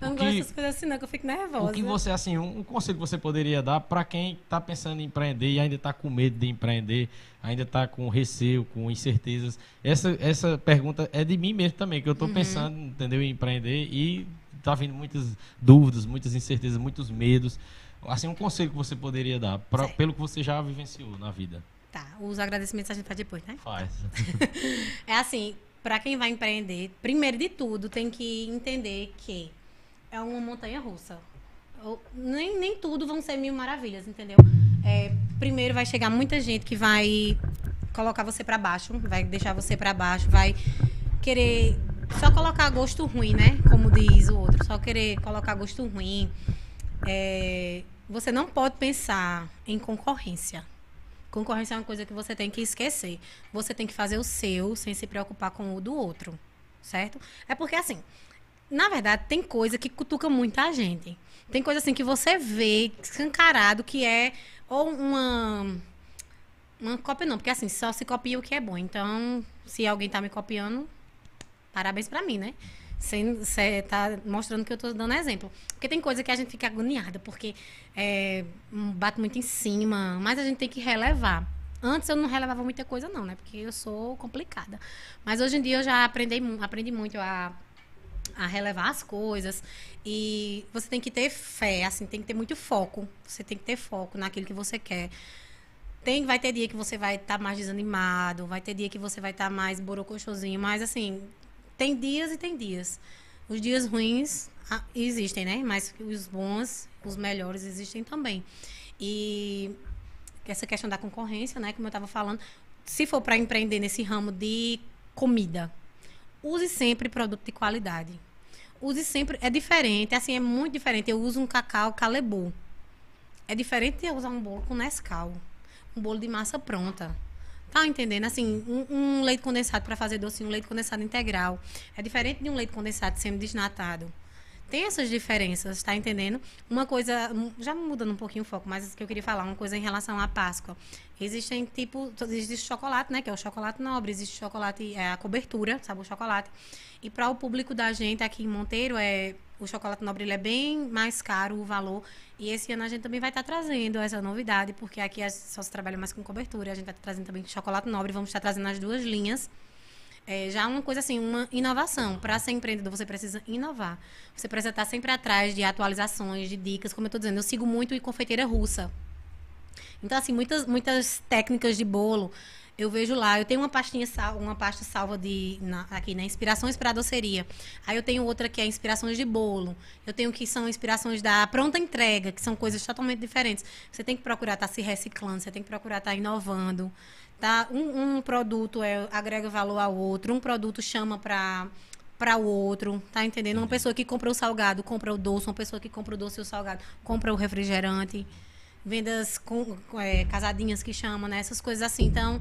Eu não que, gosto dessas coisas assim, não, que eu fico nervosa. O que você, assim, um, um conselho que você poderia dar para quem está pensando em empreender e ainda está com medo de empreender, ainda está com receio, com incertezas? Essa, essa pergunta é de mim mesmo também, que eu estou uhum. pensando, entendeu, em empreender e está vindo muitas dúvidas, muitas incertezas, muitos medos. Assim, um conselho que você poderia dar, pra, pelo que você já vivenciou na vida. Tá, os agradecimentos a gente faz depois, né? Faz. é assim, para quem vai empreender, primeiro de tudo, tem que entender que é uma montanha russa. Nem, nem tudo vão ser mil maravilhas, entendeu? É, primeiro vai chegar muita gente que vai colocar você para baixo, vai deixar você para baixo, vai querer só colocar gosto ruim, né? Como diz o outro, só querer colocar gosto ruim. É, você não pode pensar em concorrência. Concorrência é uma coisa que você tem que esquecer. Você tem que fazer o seu sem se preocupar com o do outro, certo? É porque assim, na verdade, tem coisa que cutuca muita gente. Tem coisa assim que você vê escancarado que é ou uma uma cópia não, porque assim, só se copia o que é bom. Então, se alguém tá me copiando, parabéns para mim, né? Você tá mostrando que eu tô dando exemplo. Porque tem coisa que a gente fica agoniada, porque é, bate muito em cima, mas a gente tem que relevar. Antes eu não relevava muita coisa, não, né? Porque eu sou complicada. Mas hoje em dia eu já aprendi, aprendi muito a a relevar as coisas. E você tem que ter fé, assim, tem que ter muito foco. Você tem que ter foco naquilo que você quer. Tem, vai ter dia que você vai estar tá mais desanimado, vai ter dia que você vai estar tá mais borocochosinho, mas assim, tem dias e tem dias. Os dias ruins ah, existem, né? Mas os bons, os melhores existem também. E essa questão da concorrência, né, como eu estava falando, se for para empreender nesse ramo de comida, use sempre produto de qualidade. Use sempre. É diferente, assim, é muito diferente. Eu uso um cacau Calebô. É diferente de eu usar um bolo com Nescau. Um bolo de massa pronta. Tá entendendo? Assim, um, um leite condensado para fazer doce, um leite condensado integral. É diferente de um leite condensado semi-desnatado tem essas diferenças, tá entendendo? Uma coisa, já mudando um pouquinho o foco, mas que eu queria falar, uma coisa em relação à Páscoa. Existem tipo, existe chocolate, né, que é o chocolate nobre, existe chocolate, é a cobertura, sabe, o chocolate. E para o público da gente aqui em Monteiro, é o chocolate nobre é bem mais caro o valor. E esse ano a gente também vai estar tá trazendo essa novidade, porque aqui só se trabalha mais com cobertura. A gente vai estar tá trazendo também chocolate nobre, vamos estar trazendo as duas linhas é já uma coisa assim, uma inovação. Para ser empreendedor, você precisa inovar. Você precisa estar sempre atrás de atualizações, de dicas. Como eu estou dizendo, eu sigo muito em confeiteira russa. Então, assim, muitas, muitas técnicas de bolo eu vejo lá. Eu tenho uma pastinha, uma pasta salva de na, aqui, né? Inspirações para doceria. Aí eu tenho outra que é inspirações de bolo. Eu tenho que são inspirações da pronta entrega, que são coisas totalmente diferentes. Você tem que procurar estar tá se reciclando, você tem que procurar estar tá inovando. Tá? Um, um produto é, agrega valor ao outro, um produto chama para para o outro, tá entendendo? Uma pessoa que compra o salgado, compra o doce, uma pessoa que compra o doce e o salgado, compra o refrigerante, vendas com, é, casadinhas que chamam, né? Essas coisas assim. Então,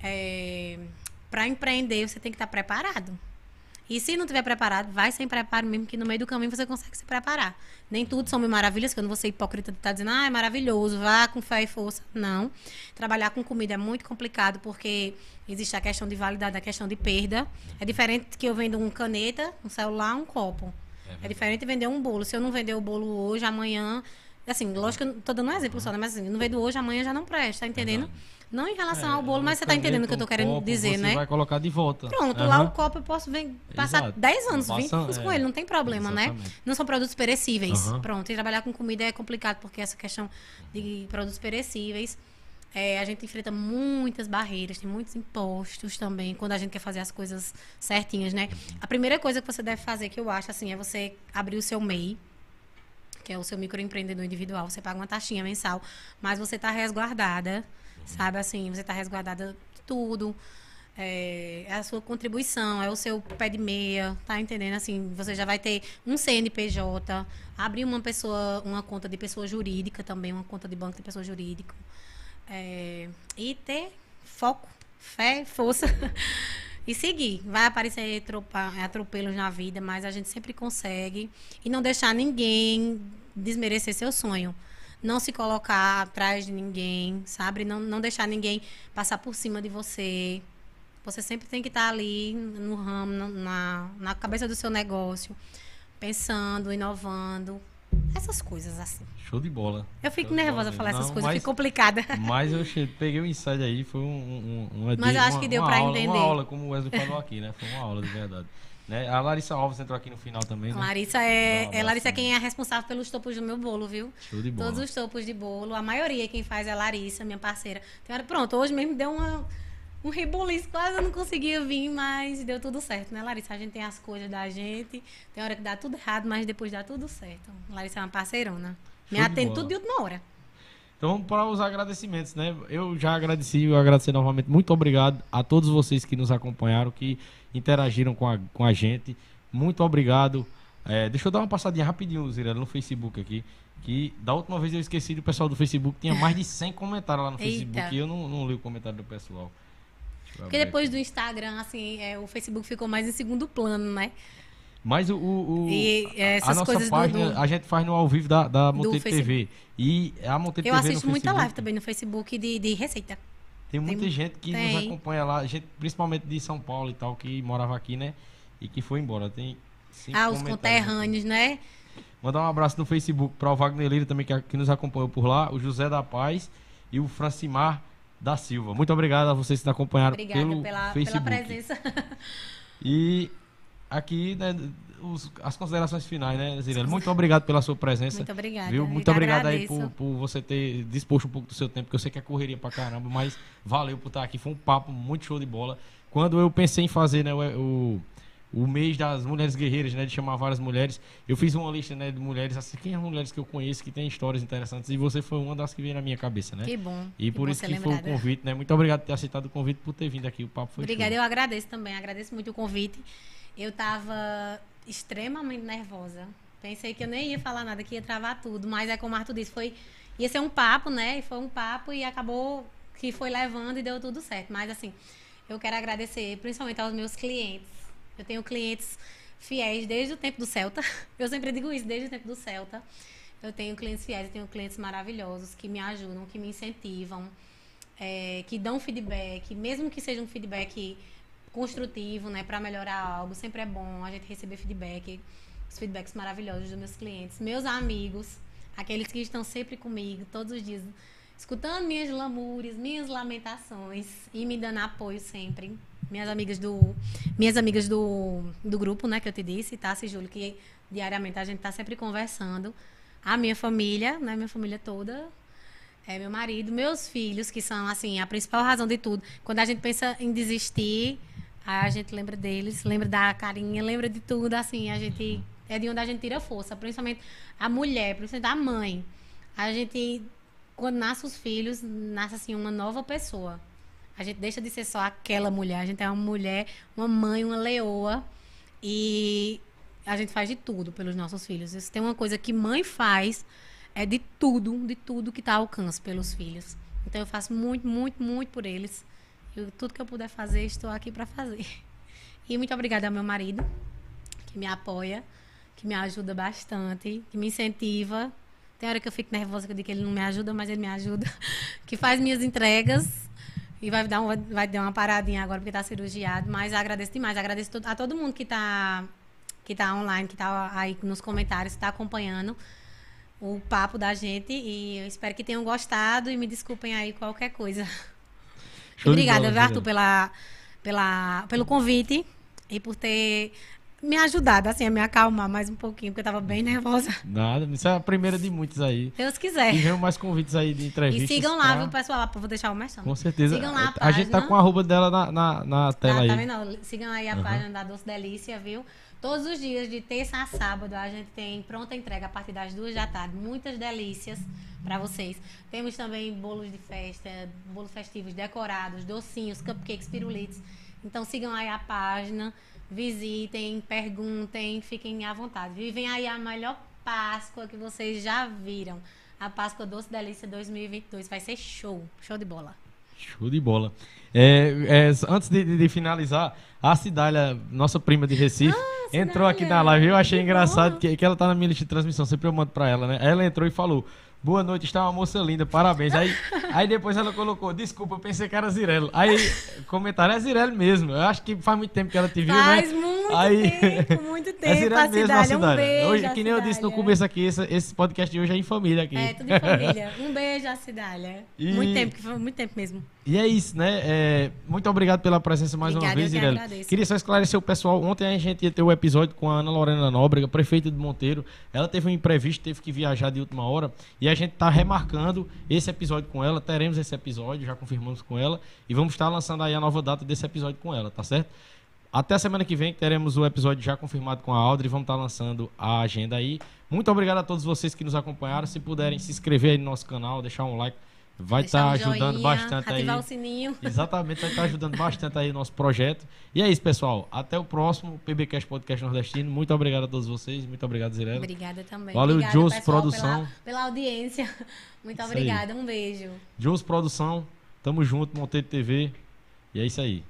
é, para empreender, você tem que estar tá preparado. E se não tiver preparado, vai sem preparo mesmo, que no meio do caminho você consegue se preparar. Nem tudo são mil maravilhas, que eu não vou ser hipócrita de estar tá dizendo, ah, é maravilhoso, vá com fé e força. Não. Trabalhar com comida é muito complicado, porque existe a questão de validade, a questão de perda. É diferente que eu vendo um caneta, um celular, um copo. É, é diferente de vender um bolo. Se eu não vender o bolo hoje, amanhã. Assim, lógico que eu tô dando um exemplo só, né? Mas assim, não vendo hoje, amanhã já não presta, tá entendendo? Verdade. Não em relação é, ao bolo, mas você está entendendo o que eu estou querendo copo, dizer, você né? Você vai colocar de volta. Pronto, uhum. lá o copo eu posso vem, passar Exato. 10 anos, Passa, 20 anos é, com ele, não tem problema, né? exatamente. né? Não são produtos perecíveis. Uhum. Pronto, e trabalhar com comida é complicado porque essa questão de produtos perecíveis. É, a gente enfrenta muitas barreiras, tem muitos impostos também, quando a gente quer fazer as coisas certinhas, né? A primeira coisa que você deve fazer, que eu acho, assim, é você abrir o seu MEI, que é o seu microempreendedor individual. Você paga uma taxinha mensal, mas você está resguardada, sabe? Assim, você está resguardada de tudo. É, é, a sua contribuição, é o seu pé de meia, tá entendendo? Assim, você já vai ter um CNPJ, abrir uma pessoa, uma conta de pessoa jurídica também, uma conta de banco de pessoa jurídica. É, e ter foco, fé, força e seguir. Vai aparecer atropelos na vida, mas a gente sempre consegue. E não deixar ninguém desmerecer seu sonho. Não se colocar atrás de ninguém, sabe? Não, não deixar ninguém passar por cima de você. Você sempre tem que estar ali no ramo, na, na cabeça do seu negócio, pensando, inovando, essas coisas assim. Show de bola. Eu fico nervosa falar essas coisas, fico complicada. Mas eu peguei o um insight aí, foi um, um, uma Mas eu acho uma, que deu para entender. Uma aula, como o Wesley falou aqui, né? Foi uma aula de verdade. Né? A Larissa Alves entrou aqui no final também, né? Larissa é, é Larissa é quem é responsável pelos topos do meu bolo, viu? Show de bola. Todos os topos de bolo, a maioria quem faz é a Larissa, minha parceira. Pronto, hoje mesmo deu uma um rebuliço, quase eu não conseguia vir, mas deu tudo certo, né, Larissa? A gente tem as coisas da gente, tem hora que dá tudo errado, mas depois dá tudo certo. Larissa é uma parceirona. Me atende tudo de última hora. Então vamos para os agradecimentos, né? Eu já agradeci, eu agradecer novamente. Muito obrigado a todos vocês que nos acompanharam, que interagiram com a, com a gente. Muito obrigado. É, deixa eu dar uma passadinha rapidinho, Zirela, no Facebook aqui. Que da última vez eu esqueci do pessoal do Facebook, tinha mais de 100 comentários lá no Facebook e eu não, não li o comentário do pessoal. Porque depois do Instagram, assim, é, o Facebook ficou mais em segundo plano, né? Mas o, o, a nossa página, do, a gente faz no ao vivo da, da Monteiro TV. E a Monteiro Eu TV assisto muita live também no Facebook de, de receita. Tem muita tem, gente que tem. nos acompanha lá, gente, principalmente de São Paulo e tal, que morava aqui, né? E que foi embora. Tem Ah, os conterrâneos, né? Mandar um abraço no Facebook para o Wagner Lira também, que, que nos acompanhou por lá, o José da Paz e o Francimar da Silva. Muito obrigado a vocês que nos acompanharam Obrigada pelo pela, Facebook. pela presença. E aqui, né, os, as considerações finais, né, Zirelli? Muito obrigado pela sua presença. Muito obrigada. Viu? Muito obrigado aí por, por, você ter disposto um pouco do seu tempo, porque eu sei que é correria pra caramba, mas valeu por estar aqui. Foi um papo muito show de bola. Quando eu pensei em fazer né, o, o o mês das mulheres guerreiras, né, de chamar várias mulheres. Eu fiz uma lista, né, de mulheres, assim, quem as mulheres que eu conheço que têm histórias interessantes e você foi uma das que veio na minha cabeça, né? Que bom. E que por bom isso que foi o convite, né? Muito obrigado por ter aceitado o convite, por ter vindo aqui. O papo foi Obrigada, eu agradeço também, agradeço muito o convite. Eu estava extremamente nervosa. Pensei que eu nem ia falar nada, que ia travar tudo, mas é como o Arthur disse, foi ia ser um papo, né? E foi um papo e acabou que foi levando e deu tudo certo. Mas assim, eu quero agradecer principalmente aos meus clientes. Eu tenho clientes fiéis desde o tempo do Celta. Eu sempre digo isso, desde o tempo do Celta. Eu tenho clientes fiéis, eu tenho clientes maravilhosos que me ajudam, que me incentivam, é, que dão feedback, mesmo que seja um feedback construtivo, né, para melhorar algo. Sempre é bom a gente receber feedback, os feedbacks maravilhosos dos meus clientes, meus amigos, aqueles que estão sempre comigo todos os dias, escutando minhas lamúrias, minhas lamentações e me dando apoio sempre minhas amigas do minhas amigas do, do grupo, né, que eu te disse, tá, Júlio, que diariamente a gente tá sempre conversando. A minha família, né, minha família toda, é meu marido, meus filhos, que são assim a principal razão de tudo. Quando a gente pensa em desistir, a gente lembra deles, lembra da carinha, lembra de tudo, assim, a gente é de onde a gente tira força, principalmente a mulher, principalmente a mãe. A gente quando nasce os filhos, nasce assim uma nova pessoa. A gente deixa de ser só aquela mulher. A gente é uma mulher, uma mãe, uma leoa. E a gente faz de tudo pelos nossos filhos. Se tem uma coisa que mãe faz, é de tudo, de tudo que está ao alcance pelos filhos. Então eu faço muito, muito, muito por eles. E tudo que eu puder fazer, estou aqui para fazer. E muito obrigada ao meu marido, que me apoia, que me ajuda bastante, que me incentiva. Tem hora que eu fico nervosa que eu digo que ele não me ajuda, mas ele me ajuda. Que faz minhas entregas e vai dar, um, vai dar uma paradinha agora porque está cirurgiado. Mas agradeço demais. Agradeço a todo mundo que está que tá online, que está aí nos comentários, que está acompanhando o papo da gente. E eu espero que tenham gostado e me desculpem aí qualquer coisa. Obrigada, bola, Arthur, pela, pela, pelo convite e por ter me ajudado, assim, a me acalmar mais um pouquinho, porque eu tava bem nervosa. Nada, isso é a primeira de muitos aí. Deus quiser. E venham mais convites aí de entrevistas. E sigam lá, pra- viu, pessoal? Vou deixar o mexão. Com certeza. Sigam lá a a gente tá página. com a arroba dela na, na, na tela Tá, aí. tá vendo? Sigam aí a página da Doce Delícia, viu? Todos os dias, de terça a sábado, a gente tem pronta entrega a partir das duas da tarde. Muitas delícias para vocês. Temos também bolos de festa, bolos festivos decorados, docinhos, cupcakes, pirulites. Então sigam aí a página, visitem, perguntem, fiquem à vontade. Vivem aí a melhor Páscoa que vocês já viram. A Páscoa Doce Delícia 2022. Vai ser show. Show de bola. Show de bola. É, é, antes de, de- finalizar, a Cidália, nossa prima de Recife, entrou aqui na live. Eu achei que engraçado que, que ela tá na minha lista de transmissão, sempre eu mando pra ela, né? Ela entrou e falou. Boa noite, está uma moça linda, parabéns. Aí, aí depois ela colocou, desculpa, eu pensei que era Zirello. Aí, comentário, é Zirello mesmo. Eu acho que faz muito tempo que ela te viu, Faz né? muito Aí- tempo, muito tempo. É Zirello a mesmo, a Cidália. Um beijo, Hoje, a que nem eu disse no começo aqui, esse, esse podcast de hoje é em família aqui. É, tudo em família. Um beijo, a Cidália. E- Muito tempo, muito tempo mesmo. E é isso, né? É, muito obrigado pela presença mais uma Obrigada, vez, eu que. Queria só esclarecer o pessoal. Ontem a gente ia ter o episódio com a Ana Lorena Nóbrega, prefeita de Monteiro. Ela teve um imprevisto, teve que viajar de última hora. E a gente tá remarcando esse episódio com ela. Teremos esse episódio, já confirmamos com ela. E vamos estar lançando aí a nova data desse episódio com ela, tá certo? Até a semana que vem teremos o episódio já confirmado com a Audrey. Vamos estar lançando a agenda aí. Muito obrigado a todos vocês que nos acompanharam. Se puderem se inscrever aí no nosso canal, deixar um like, vai estar tá ajudando bastante ativar aí. o sininho. Exatamente, vai estar tá ajudando bastante aí o nosso projeto. E é isso, pessoal. Até o próximo PBcast Podcast Nordestino. Muito obrigado a todos vocês. Muito obrigado, Zirela. Obrigada também. Valeu, Jus Produção. Pela, pela, audiência. Muito isso obrigada. Aí. Um beijo. Jus Produção. Tamo junto, Monteiro TV. E é isso aí.